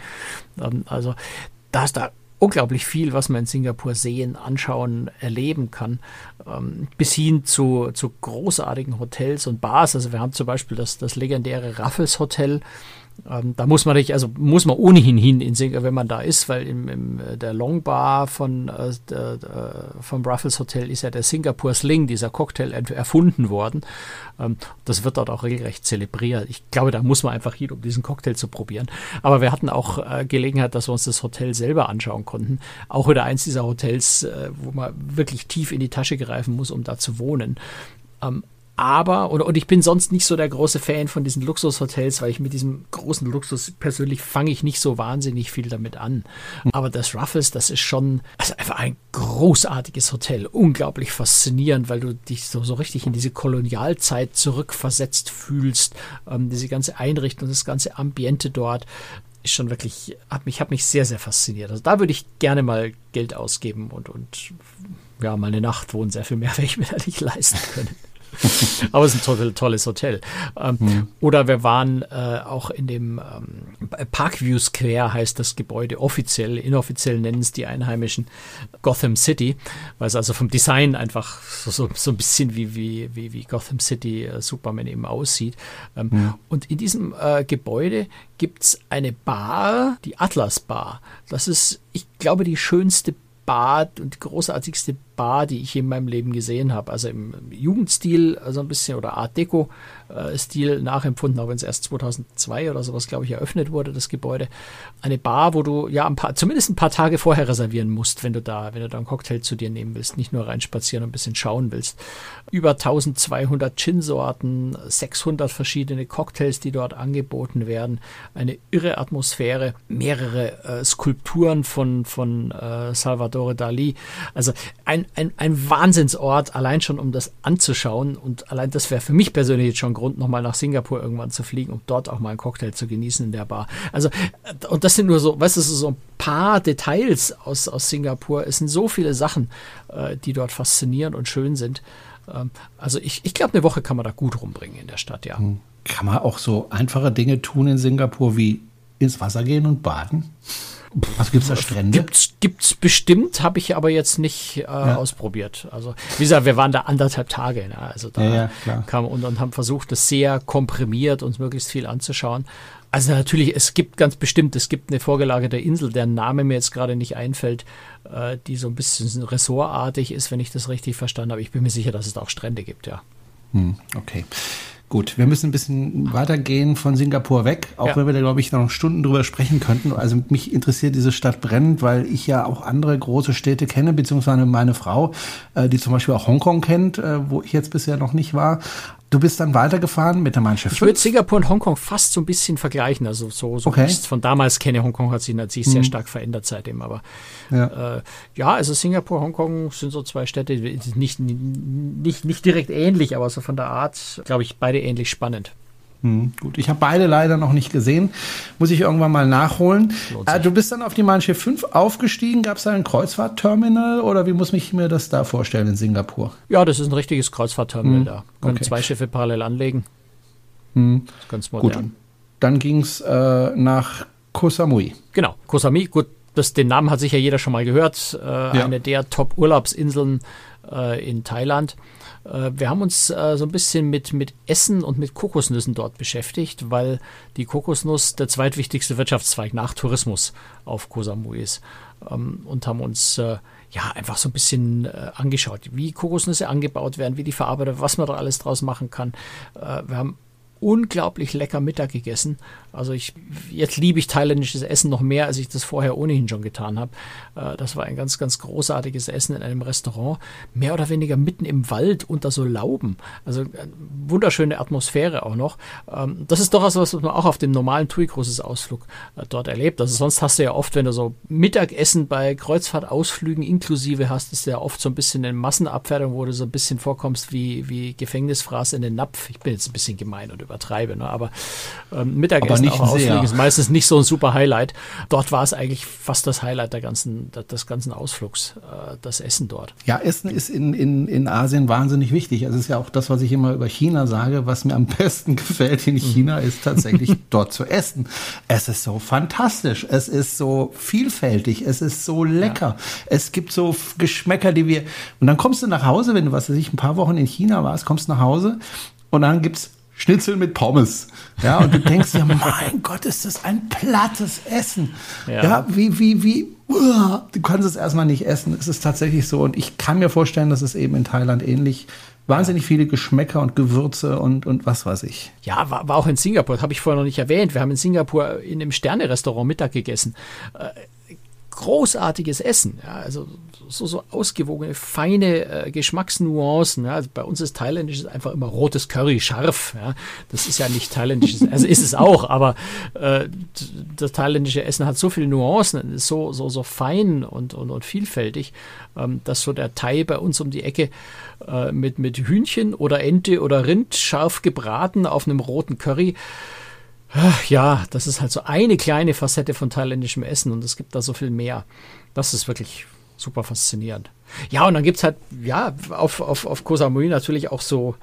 Ähm, also da ist da unglaublich viel, was man in Singapur sehen, anschauen, erleben kann, ähm, bis hin zu, zu großartigen Hotels und Bars. Also wir haben zum Beispiel das, das legendäre Raffles Hotel. Ähm, da muss man nicht, also muss man ohnehin hin in Singapur, wenn man da ist, weil im, im äh, der Long Bar von äh, der, der, vom Raffles Hotel ist ja der Singapur Sling, dieser Cocktail erfunden worden. Ähm, das wird dort auch regelrecht zelebriert. Ich glaube, da muss man einfach hin, um diesen Cocktail zu probieren. Aber wir hatten auch äh, Gelegenheit, dass wir uns das Hotel selber anschauen konnten. Auch wieder eins dieser Hotels, äh, wo man wirklich tief in die Tasche greifen muss, um da zu wohnen. Ähm, aber, und, und ich bin sonst nicht so der große Fan von diesen Luxushotels, weil ich mit diesem großen Luxus persönlich fange ich nicht so wahnsinnig viel damit an. Aber das Ruffles, das ist schon also einfach ein großartiges Hotel. Unglaublich faszinierend, weil du dich so, so richtig in diese Kolonialzeit zurückversetzt fühlst. Ähm, diese ganze Einrichtung, das ganze Ambiente dort ist schon wirklich, hat mich, hat mich sehr, sehr fasziniert. Also da würde ich gerne mal Geld ausgeben und, und ja, mal eine Nacht wohnen. Sehr viel mehr werde ich mir da nicht leisten können. Aber es ist ein toll, tolles Hotel. Ähm, Oder wir waren äh, auch in dem ähm, Parkview Square, heißt das Gebäude offiziell. Inoffiziell nennen es die Einheimischen Gotham City, weil es also vom Design einfach so, so, so ein bisschen wie, wie, wie, wie Gotham City äh, Superman eben aussieht. Ähm, Und in diesem äh, Gebäude gibt's eine Bar, die Atlas Bar. Das ist, ich glaube, die schönste Bar und die großartigste Bar, die ich in meinem Leben gesehen habe. Also im Jugendstil, also ein bisschen oder Art Deco äh, nachempfunden, auch wenn es erst 2002 oder sowas, glaube ich, eröffnet wurde, das Gebäude. Eine Bar, wo du ja ein paar, zumindest ein paar Tage vorher reservieren musst, wenn du da, wenn du da einen Cocktail zu dir nehmen willst, nicht nur reinspazieren und ein bisschen schauen willst. Über 1200 Gin-Sorten, 600 verschiedene Cocktails, die dort angeboten werden, eine irre Atmosphäre, mehrere äh, Skulpturen von, von äh, Salvatore Dali. Also ein, ein, ein Wahnsinnsort, allein schon um das anzuschauen. Und allein das wäre für mich persönlich jetzt schon Grund, nochmal nach Singapur irgendwann zu fliegen, um dort auch mal einen Cocktail zu genießen in der Bar. Also, äh, und das sind nur so, weißt du, so ein paar Details aus, aus Singapur. Es sind so viele Sachen, äh, die dort faszinierend und schön sind. Ähm, also ich, ich glaube, eine Woche kann man da gut rumbringen in der Stadt, ja. Kann man auch so einfache Dinge tun in Singapur wie ins Wasser gehen und baden? Also gibt es da Strände? Gibt's, gibt's bestimmt, habe ich aber jetzt nicht äh, ausprobiert. Also wie gesagt, wir waren da anderthalb Tage, ne? also da Ja, ja, kam und, und haben versucht, das sehr komprimiert uns möglichst viel anzuschauen. Also natürlich, es gibt ganz bestimmt, es gibt eine vorgelagerte Insel, deren Name mir jetzt gerade nicht einfällt, äh, die so ein bisschen ressortartig ist, wenn ich das richtig verstanden habe. Ich bin mir sicher, dass es da auch Strände gibt, ja. Hm, okay. Gut, wir müssen ein bisschen weitergehen von Singapur weg, auch Ja. wenn wir da, glaube ich, noch Stunden drüber sprechen könnten. Also mich interessiert diese Stadt brennend, weil ich ja auch andere große Städte kenne, beziehungsweise meine Frau, äh, die zum Beispiel auch Hongkong kennt, äh, wo ich jetzt bisher noch nicht war. Du bist dann weitergefahren mit der Mein Schiff Ich würde 5. Singapur und Hongkong fast so ein bisschen vergleichen. Also so, so Okay. wie ich es von damals kenne. Hongkong hat sich natürlich sehr stark verändert seitdem. Aber Ja. äh, ja, also Singapur, Hongkong sind so zwei Städte, nicht, nicht, nicht direkt ähnlich, aber so von der Art, glaube ich, beide ähnlich spannend. Hm, gut, ich habe beide leider noch nicht gesehen. Muss ich irgendwann mal nachholen. Äh, du bist dann auf die Mein Schiff 5 aufgestiegen. Gab es da ein Kreuzfahrtterminal oder wie muss ich mir das da vorstellen in Singapur? Ja, das ist ein richtiges Kreuzfahrtterminal da. Können okay. zwei Schiffe parallel anlegen. Hm. Das ist ganz Gut, modern. dann ging es äh, nach Koh Samui. Genau, Koh Samui, gut, das, den Namen hat sicher jeder schon mal gehört. Äh, Eine der Top-Urlaubsinseln äh, in Thailand. Äh, wir haben uns äh, so ein bisschen mit, mit Essen und mit Kokosnüssen dort beschäftigt, weil die Kokosnuss der zweitwichtigste Wirtschaftszweig nach Tourismus auf Koh Samui ist. Ähm, und haben uns äh, ja einfach so ein bisschen äh, angeschaut, wie Kokosnüsse angebaut werden, wie die verarbeitet, was man da alles draus machen kann. Äh, wir haben unglaublich lecker Mittag gegessen. Also ich jetzt liebe ich thailändisches Essen noch mehr, als ich das vorher ohnehin schon getan habe. Äh, das war ein ganz, ganz großartiges Essen in einem Restaurant, mehr oder weniger mitten im Wald unter so Lauben. Also äh, wunderschöne Atmosphäre auch noch. Ähm, das ist doch was, was man auch auf dem normalen TUI-Cruises-Ausflug äh, dort erlebt. Also sonst hast du ja oft, wenn du so Mittagessen bei Kreuzfahrtausflügen inklusive hast, ist ja oft so ein bisschen eine Massenabfertigung, wo du so ein bisschen vorkommst wie, wie Gefängnisfraß in den Napf. Ich bin jetzt ein bisschen gemein und übertreibe, ne? aber ähm, Mittagessen aber auch Ausflüge ist meistens nicht so ein super Highlight. Dort war es eigentlich fast das Highlight der ganzen, des ganzen Ausflugs, äh, das Essen dort. Ja, Essen ist in, in, in Asien wahnsinnig wichtig. Also es ist ja auch das, was ich immer über China sage, was mir am besten gefällt in China, ist tatsächlich dort zu essen. Es ist so fantastisch, es ist so vielfältig, es ist so lecker. Ja. Es gibt so Geschmäcker, die wir. Und dann kommst du nach Hause, wenn du, was weiß ich, ein paar Wochen in China warst, kommst nach Hause und dann gibt's Schnitzel mit Pommes. Ja, und du denkst ja, mein Gott, ist das ein plattes Essen. Ja, ja wie, wie, wie, uh, du kannst es erstmal nicht essen. Es ist tatsächlich so. Und ich kann mir vorstellen, dass es eben in Thailand ähnlich wahnsinnig viele Geschmäcker und Gewürze und, und was weiß ich. Ja, war, war auch in Singapur, habe ich vorher noch nicht erwähnt. Wir haben in Singapur in einem Sterne-Restaurant Mittag gegessen. Äh, großartiges Essen. Ja, also so, so ausgewogene, feine äh, Geschmacksnuancen. Ja. Also bei uns ist thailändisch einfach immer rotes Curry, scharf. Ja. Das ist ja nicht thailändisches, also ist es auch, aber äh, das thailändische Essen hat so viele Nuancen, ist so, so, so fein und, und, und vielfältig, ähm, dass so der Thai bei uns um die Ecke äh, mit, mit Hühnchen oder Ente oder Rind scharf gebraten auf einem roten Curry ja, das ist halt so eine kleine Facette von thailändischem Essen und es gibt da so viel mehr. Das ist wirklich super faszinierend. Ja, und dann gibt es halt, ja, auf, auf, auf Koh Samui natürlich auch so,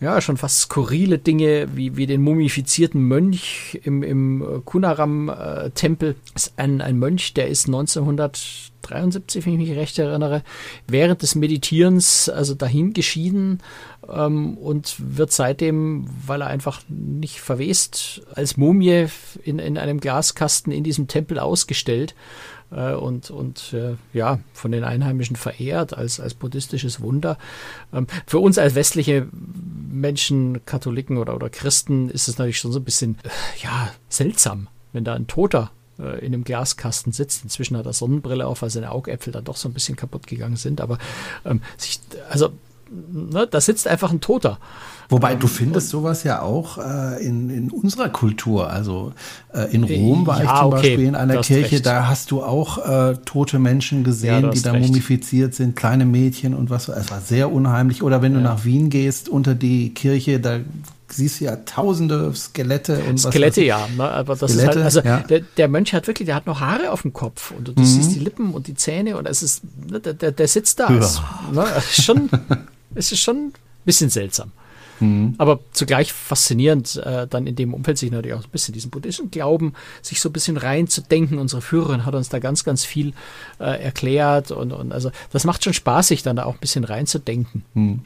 ja, schon fast skurrile Dinge, wie, wie den mumifizierten Mönch im, im Kunaram-Tempel. Ist ein, ein Mönch, der ist 1973, wenn ich mich recht erinnere, während des Meditierens also dahin geschieden ähm, und wird seitdem, weil er einfach nicht verwest, als Mumie in, in einem Glaskasten in diesem Tempel ausgestellt äh, und, und äh, ja, von den Einheimischen verehrt als, als buddhistisches Wunder. Ähm, für uns als westliche Menschen, Katholiken oder, oder Christen ist es natürlich schon so ein bisschen, äh, ja, seltsam, wenn da ein Toter in einem Glaskasten sitzt. Inzwischen hat er Sonnenbrille auf, weil seine Augäpfel dann doch so ein bisschen kaputt gegangen sind. Aber ähm, sich, also ne, da sitzt einfach ein Toter. Wobei du findest sowas ja auch äh, in, in unserer Kultur. Also äh, in Rom war ja, ich zum okay, Beispiel in einer Kirche, recht. da hast du auch äh, tote Menschen gesehen, ja, die da recht. mumifiziert sind, kleine Mädchen und was. Es war sehr unheimlich. Oder wenn du ja. nach Wien gehst, unter die Kirche, da siehst du ja tausende Skelette und Skelette, was ja. Ne, aber das Skelette, ist halt, also ja. der, der, Mönch hat wirklich, der hat noch Haare auf dem Kopf und du, du mhm. siehst die Lippen und die Zähne und es ist, ne, der, der sitzt da. Ja. Ist, ne, schon, es ist schon ein bisschen seltsam. Mhm. Aber zugleich faszinierend, äh, dann in dem Umfeld sich natürlich auch ein bisschen diesen buddhistischen Glauben, sich so ein bisschen reinzudenken. Unsere Führerin hat uns da ganz, ganz viel äh, erklärt und, und also das macht schon Spaß, sich dann da auch ein bisschen reinzudenken. Mhm.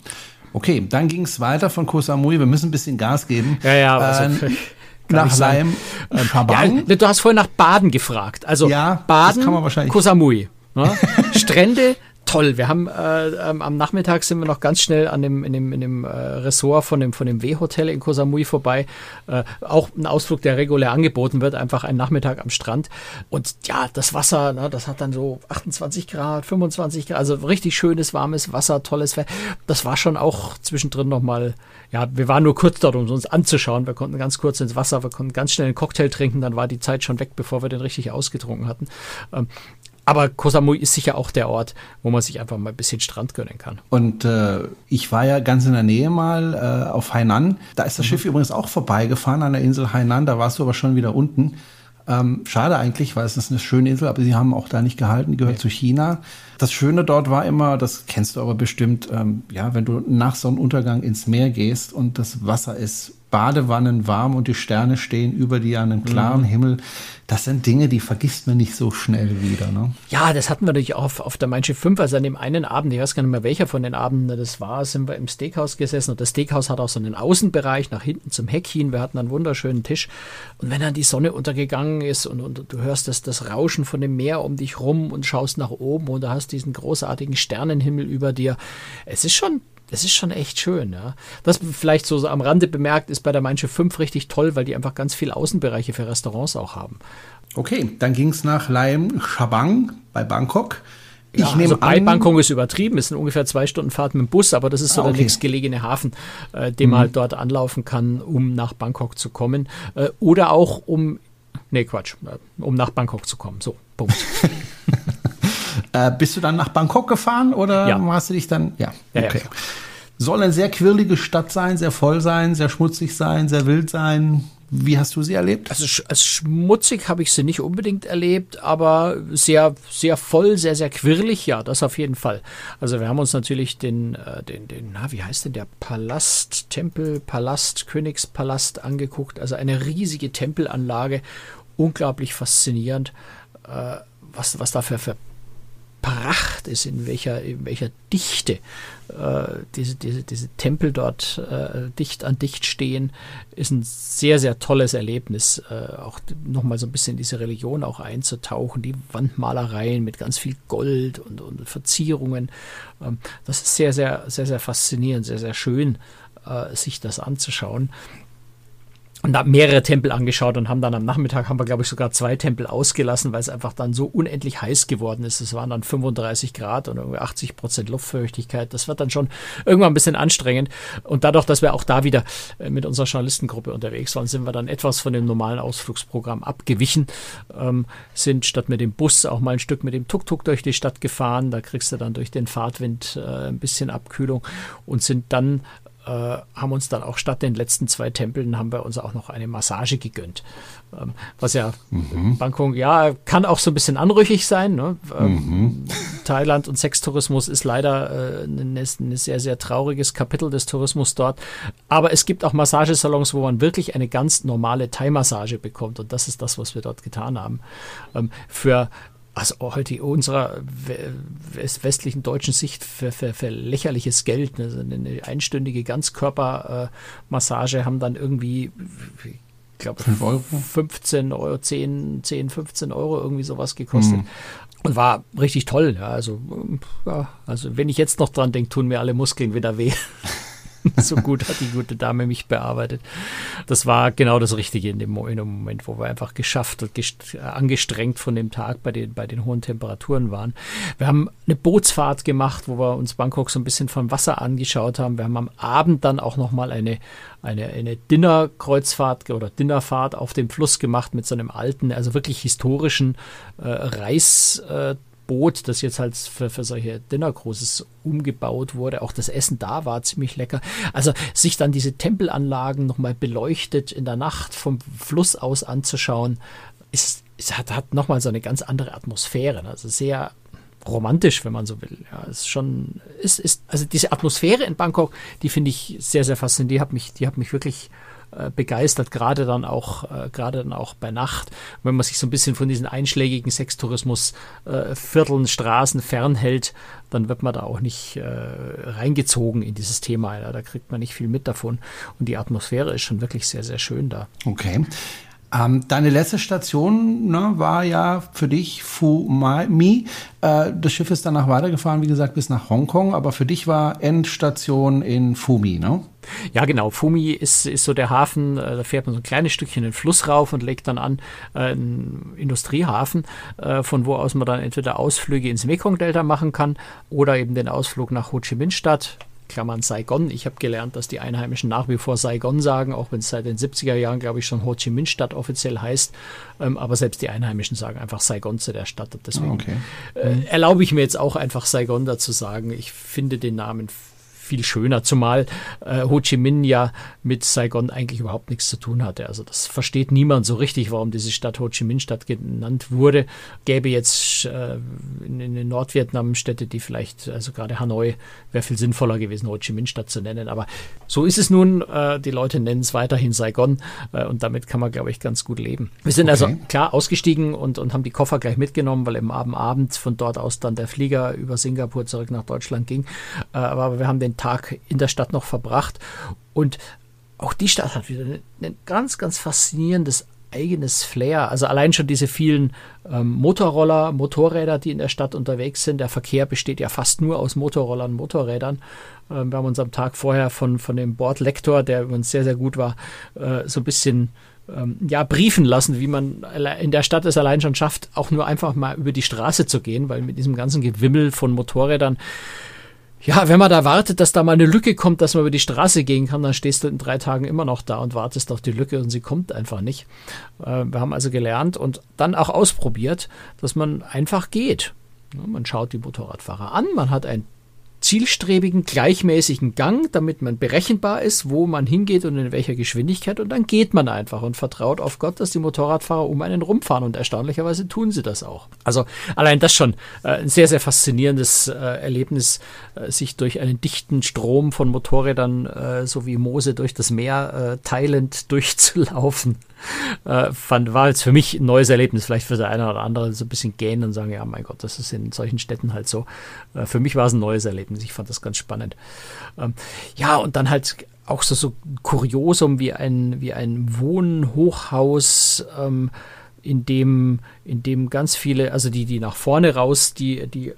Okay, dann ging es weiter von Koh Samui. Wir müssen ein bisschen Gas geben. Ja, ja, also, äh, nach Leim, äh, ja, Du hast vorhin nach Baden gefragt. Also ja, Baden, Koh Samui. Ne? Strände, toll. Wir haben äh, ähm, am Nachmittag sind wir noch ganz schnell an dem, in dem, in dem äh, Ressort von dem, von dem W-Hotel in Koh vorbei. Äh, auch ein Ausflug, der regulär angeboten wird, einfach ein Nachmittag am Strand. Und ja, das Wasser, ne, das hat dann so 28 Grad, 25 Grad, also richtig schönes, warmes Wasser, tolles Wetter. Das war schon auch zwischendrin nochmal, ja, wir waren nur kurz dort, um uns anzuschauen. Wir konnten ganz kurz ins Wasser, wir konnten ganz schnell einen Cocktail trinken, dann war die Zeit schon weg, bevor wir den richtig ausgetrunken hatten. Ähm, aber Koh Samui ist sicher auch der Ort, wo man sich einfach mal ein bisschen Strand gönnen kann. Und äh, ich war ja ganz in der Nähe mal äh, auf Hainan. Da ist das mhm. Schiff übrigens auch vorbeigefahren an der Insel Hainan. Da warst du aber schon wieder unten. Ähm, schade eigentlich, weil es ist eine schöne Insel, aber sie haben auch da nicht gehalten, die gehört okay. zu China. Das Schöne dort war immer, das kennst du aber bestimmt, ähm, ja, wenn du nach Sonnenuntergang ins Meer gehst und das Wasser ist Badewannen warm und die Sterne stehen über dir an einem klaren mhm. Himmel. Das sind Dinge, die vergisst man nicht so schnell wieder. Ne? Ja, das hatten wir natürlich auch auf, auf der Manche 5. Also an dem einen Abend, ich weiß gar nicht mehr welcher von den Abenden das war, sind wir im Steakhouse gesessen und das Steakhouse hat auch so einen Außenbereich nach hinten zum Heck hin. Wir hatten einen wunderschönen Tisch. Und wenn dann die Sonne untergegangen ist und, und du hörst das, das Rauschen von dem Meer um dich rum und schaust nach oben und du hast diesen großartigen Sternenhimmel über dir. Es ist schon das ist schon echt schön, ja. Das vielleicht so am Rande bemerkt, ist bei der Manche 5 richtig toll, weil die einfach ganz viele Außenbereiche für Restaurants auch haben. Okay, dann ging es nach Laem Chabang bei Bangkok. Ich ja, nehme also bei an, Bangkok ist übertrieben, es sind ungefähr zwei Stunden Fahrt mit dem Bus, aber das ist so ah, okay. der nächstgelegene Hafen, äh, den mhm. man halt dort anlaufen kann, um nach Bangkok zu kommen. Äh, oder auch um, nee Quatsch, äh, um nach Bangkok zu kommen. So, Punkt. Äh, bist du dann nach Bangkok gefahren oder ja. hast du dich dann? Ja, okay. Ja, Soll eine sehr quirlige Stadt sein, sehr voll sein, sehr schmutzig sein, sehr wild sein. Wie hast du sie erlebt? Also als schmutzig habe ich sie nicht unbedingt erlebt, aber sehr, sehr voll, sehr, sehr quirlig, ja, das auf jeden Fall. Also wir haben uns natürlich den, äh, den, den, na, wie heißt denn der Palast, Tempel, Palast, Königspalast angeguckt. Also eine riesige Tempelanlage, unglaublich faszinierend, äh, was, was da für, für Pracht ist, in welcher, in welcher Dichte äh, diese, diese, diese Tempel dort äh, dicht an dicht stehen, ist ein sehr, sehr tolles Erlebnis. Äh, auch nochmal so ein bisschen in diese Religion auch einzutauchen, die Wandmalereien mit ganz viel Gold und, und Verzierungen. Ähm, das ist sehr, sehr, sehr, sehr faszinierend, sehr, sehr schön, äh, sich das anzuschauen und da mehrere Tempel angeschaut und haben dann am Nachmittag haben wir glaube ich sogar zwei Tempel ausgelassen, weil es einfach dann so unendlich heiß geworden ist. Es waren dann 35 Grad und irgendwie 80 Prozent Luftfeuchtigkeit. Das wird dann schon irgendwann ein bisschen anstrengend. Und dadurch, dass wir auch da wieder äh, mit unserer Journalistengruppe unterwegs waren, sind wir dann etwas von dem normalen Ausflugsprogramm abgewichen, ähm, sind statt mit dem Bus auch mal ein Stück mit dem Tuk-Tuk durch die Stadt gefahren. Da kriegst du dann durch den Fahrtwind äh, ein bisschen Abkühlung und sind dann äh, haben uns dann auch statt den letzten zwei Tempeln haben wir uns auch noch eine Massage gegönnt. Ähm, was ja mhm. Bangkok, ja, kann auch so ein bisschen anrüchig sein. Ne? Ähm, mhm. Thailand und Sextourismus ist leider äh, ein, ein sehr, sehr trauriges Kapitel des Tourismus dort. Aber es gibt auch Massagesalons, wo man wirklich eine ganz normale Thai-Massage bekommt. Und das ist das, was wir dort getan haben. Ähm, für also heute unserer westlichen deutschen Sicht für, für, für lächerliches Geld. Ne? Eine einstündige Ganzkörpermassage haben dann irgendwie, ich glaube, 15 Euro, 10, 10, 15 Euro irgendwie sowas gekostet. Mhm. Und war richtig toll. Ja, also, ja, also wenn ich jetzt noch dran denke, tun mir alle Muskeln wieder weh. so gut hat die gute Dame mich bearbeitet. Das war genau das Richtige in dem, in dem Moment, wo wir einfach geschafft und angestrengt von dem Tag bei den, bei den hohen Temperaturen waren. Wir haben eine Bootsfahrt gemacht, wo wir uns Bangkok so ein bisschen vom Wasser angeschaut haben. Wir haben am Abend dann auch nochmal eine, eine, eine Dinnerkreuzfahrt oder Dinnerfahrt auf dem Fluss gemacht mit so einem alten, also wirklich historischen äh, Reis, äh, Boot, das jetzt halt für, für solche Dinnercruises umgebaut wurde. Auch das Essen da war ziemlich lecker. Also sich dann diese Tempelanlagen nochmal beleuchtet in der Nacht vom Fluss aus anzuschauen, ist, ist, hat, hat nochmal so eine ganz andere Atmosphäre. Ne? Also sehr romantisch, wenn man so will. Ja, ist schon, ist, ist, also diese Atmosphäre in Bangkok, die finde ich sehr, sehr faszinierend. Die hat mich, die hat mich wirklich äh, begeistert, gerade dann auch, äh, gerade dann auch bei Nacht. Wenn man sich so ein bisschen von diesen einschlägigen Sextourismus äh, Straßen fernhält, dann wird man da auch nicht äh, reingezogen in dieses Thema. Da kriegt man nicht viel mit davon. Und die Atmosphäre ist schon wirklich sehr, sehr schön da. Okay. Ähm, deine letzte Station ne, war ja für dich Fumi. Äh, das Schiff ist danach weitergefahren, wie gesagt, bis nach Hongkong, aber für dich war Endstation in Fumi, ne? Ja, genau. Fumi ist, ist so der Hafen, äh, da fährt man so ein kleines Stückchen den Fluss rauf und legt dann an äh, einen Industriehafen, äh, von wo aus man dann entweder Ausflüge ins Mekong-Delta machen kann oder eben den Ausflug nach Ho Chi Minh-Stadt Klammern Saigon. Ich habe gelernt, dass die Einheimischen nach wie vor Saigon sagen, auch wenn es seit den 70er Jahren, glaube ich, schon Ho Chi Minh Stadt offiziell heißt. Ähm, aber selbst die Einheimischen sagen einfach Saigon zu der Stadt. deswegen okay. äh, erlaube ich mir jetzt auch einfach Saigon dazu sagen. Ich finde den Namen viel schöner, zumal äh, Ho Chi Minh ja mit Saigon eigentlich überhaupt nichts zu tun hatte. Also das versteht niemand so richtig, warum diese Stadt Ho Chi Minh Stadt genannt wurde. Gäbe jetzt äh, in, in Nordvietnam Städte, die vielleicht, also gerade Hanoi wäre viel sinnvoller gewesen, Ho Chi Minh Stadt zu nennen. Aber so ist es nun. Äh, die Leute nennen es weiterhin Saigon äh, und damit kann man, glaube ich, ganz gut leben. Wir sind also okay. also klar ausgestiegen und, und haben die Koffer gleich mitgenommen, weil im Abend von dort aus dann der Flieger über Singapur zurück nach Deutschland ging. Äh, aber wir haben den Tag in der Stadt noch verbracht und auch die Stadt hat wieder ein ganz, ganz faszinierendes eigenes Flair. Also allein schon diese vielen ähm, Motorroller, Motorräder, die in der Stadt unterwegs sind. Der Verkehr besteht ja fast nur aus Motorrollern, Motorrädern. Ähm, wir haben uns am Tag vorher von, von dem Bordlektor, der übrigens sehr, sehr gut war, äh, so ein bisschen ähm, ja, briefen lassen, wie man in der Stadt es allein schon schafft, auch nur einfach mal über die Straße zu gehen, weil mit diesem ganzen Gewimmel von Motorrädern ja, wenn man da wartet, dass da mal eine Lücke kommt, dass man über die Straße gehen kann, dann stehst du in drei Tagen immer noch da und wartest auf die Lücke und sie kommt einfach nicht. Äh, wir haben also gelernt und dann auch ausprobiert, dass man einfach geht. Man schaut die Motorradfahrer an, man hat ein zielstrebigen, gleichmäßigen Gang, damit man berechenbar ist, wo man hingeht und in welcher Geschwindigkeit. Und dann geht man einfach und vertraut auf Gott, dass die Motorradfahrer um einen rumfahren. Und erstaunlicherweise tun sie das auch. Also allein das schon äh, ein sehr, sehr faszinierendes äh, Erlebnis, äh, sich durch einen dichten Strom von Motorrädern, äh, so wie Mose durch das Meer, äh, teilend durchzulaufen äh, fand, war jetzt für mich ein neues Erlebnis. Vielleicht für der eine oder andere so ein bisschen gähnen und sagen, ja, mein Gott, das ist in solchen Städten halt so. Äh, für mich war es ein neues Erlebnis. Ich fand das ganz spannend. Ähm, ja, und dann halt auch so, so Kuriosum wie ein, wie ein Wohnhochhaus, ähm, in dem, in dem ganz viele, also die, die nach vorne raus, die, die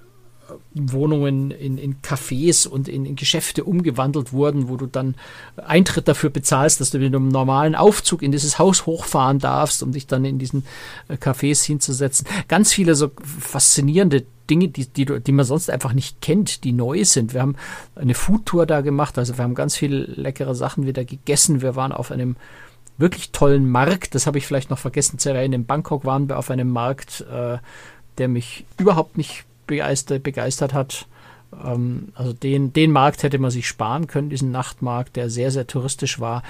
Wohnungen in, in Cafés und in, in, Geschäfte umgewandelt wurden, wo du dann Eintritt dafür bezahlst, dass du mit einem normalen Aufzug in dieses Haus hochfahren darfst, um dich dann in diesen äh, Cafés hinzusetzen. Ganz viele so faszinierende Dinge, die, die, die man sonst einfach nicht kennt, die neu sind. Wir haben eine Foodtour da gemacht, also wir haben ganz viele leckere Sachen wieder gegessen. Wir waren auf einem wirklich tollen Markt, das habe ich vielleicht noch vergessen zu erwähnen. In Bangkok waren wir auf einem Markt, äh, der mich überhaupt nicht begeistert, begeistert hat. Ähm, also den, den Markt hätte man sich sparen können, diesen Nachtmarkt, der sehr, sehr touristisch war.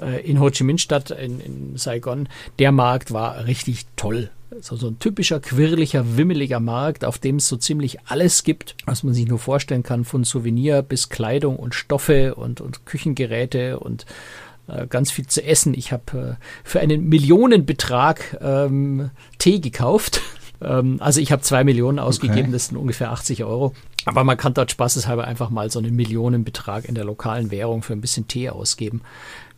Äh, in Ho Chi Minh Stadt, in, in Saigon, der Markt war richtig toll. So, so ein typischer, quirliger, wimmeliger Markt, auf dem es so ziemlich alles gibt, was man sich nur vorstellen kann, von Souvenir bis Kleidung und Stoffe und, und Küchengeräte und äh, ganz viel zu essen. Ich habe äh, für einen Millionenbetrag ähm, Tee gekauft also ich habe zwei Millionen ausgegeben, okay. das sind ungefähr 80 Euro. Aber man kann dort spaßeshalber einfach mal so einen Millionenbetrag in der lokalen Währung für ein bisschen Tee ausgeben.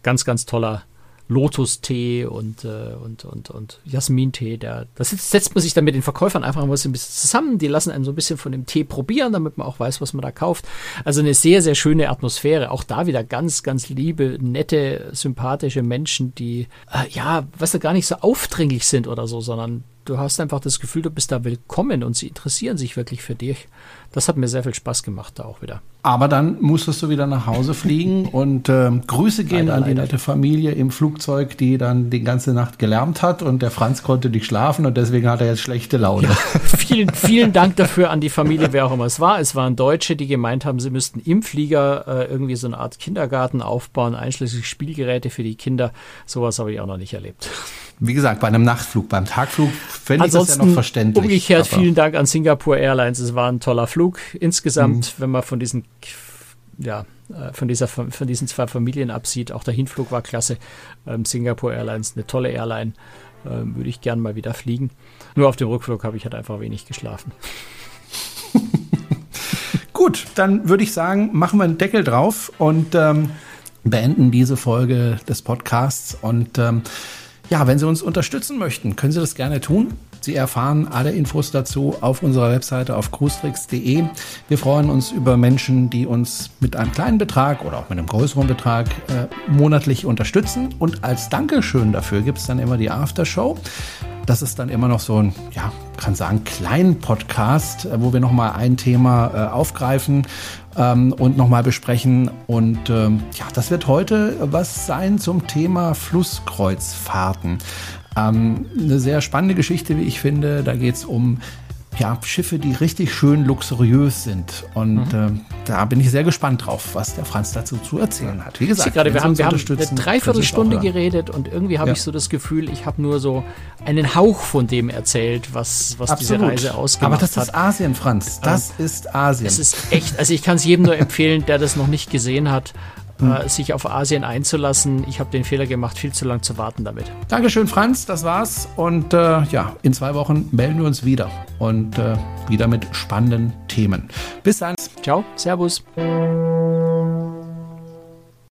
Ganz, ganz toller Lotus-Tee und, äh, und, und, und Jasmin-Tee. Der, das setzt man sich dann mit den Verkäufern einfach mal so ein bisschen zusammen. Die lassen einen so ein bisschen von dem Tee probieren, damit man auch weiß, was man da kauft. Also eine sehr, sehr schöne Atmosphäre. Auch da wieder ganz, ganz liebe, nette, sympathische Menschen, die, äh, ja, was da gar nicht so aufdringlich sind oder so, sondern du hast einfach das Gefühl, du bist da willkommen und sie interessieren sich wirklich für dich. Das hat mir sehr viel Spaß gemacht, da auch wieder. Aber dann musstest du wieder nach Hause fliegen und äh, Grüße gehen leider, an die leider. nette Familie im Flugzeug, die dann die ganze Nacht gelärmt hat und der Franz konnte nicht schlafen und deswegen hat er jetzt schlechte Laune. Ja, vielen, vielen Dank dafür an die Familie, wer auch immer es war. Es waren Deutsche, die gemeint haben, sie müssten im Flieger äh, irgendwie so eine Art Kindergarten aufbauen, einschließlich Spielgeräte für die Kinder. Sowas habe ich auch noch nicht erlebt. Wie gesagt, bei einem Nachtflug, beim Tagflug fände ich das ja noch verständlich. Umgekehrt, vielen Dank an Singapore Airlines. Es war ein toller Flug. Insgesamt, mhm. wenn man von diesen ja, äh, von, dieser, von diesen zwei Familien absieht. Auch der Hinflug war klasse. Ähm, Singapore Airlines, eine tolle Airline. Ähm, würde ich gern mal wieder fliegen. Nur auf dem Rückflug habe ich halt einfach wenig geschlafen. Gut, dann würde ich sagen, machen wir einen Deckel drauf und ähm, beenden diese Folge des Podcasts. Und ähm, ja, wenn Sie uns unterstützen möchten, können Sie das gerne tun. Sie erfahren alle Infos dazu auf unserer Webseite auf cruestricks.de. Wir freuen uns über Menschen, die uns mit einem kleinen Betrag oder auch mit einem größeren Betrag äh, monatlich unterstützen. Und als Dankeschön dafür gibt es dann immer die Aftershow. Das ist dann immer noch so ein, ja, kann sagen, kleinen Podcast, äh, wo wir nochmal ein Thema äh, aufgreifen ähm, und nochmal besprechen. Und ähm, ja, das wird heute was sein zum Thema Flusskreuzfahrten. Ähm, eine sehr spannende Geschichte, wie ich finde. Da geht es um ja, Schiffe, die richtig schön luxuriös sind. Und mhm. äh, da bin ich sehr gespannt drauf, was der Franz dazu zu erzählen hat. Wie gesagt, gerade, wir haben, wir haben eine Dreiviertelstunde geredet und irgendwie habe ja. ich so das Gefühl, ich habe nur so einen Hauch von dem erzählt, was, was diese Reise ausgemacht hat. Aber das ist Asien, Franz. Das ähm, ist Asien. Das ist echt, also ich kann es jedem nur empfehlen, der das noch nicht gesehen hat hm. äh, sich auf Asien einzulassen. Ich habe den Fehler gemacht, viel zu lang zu warten damit. Dankeschön, Franz, das war's. Und äh, ja, in zwei Wochen melden wir uns wieder und äh, wieder mit spannenden Themen. Bis dann. Ciao, Servus.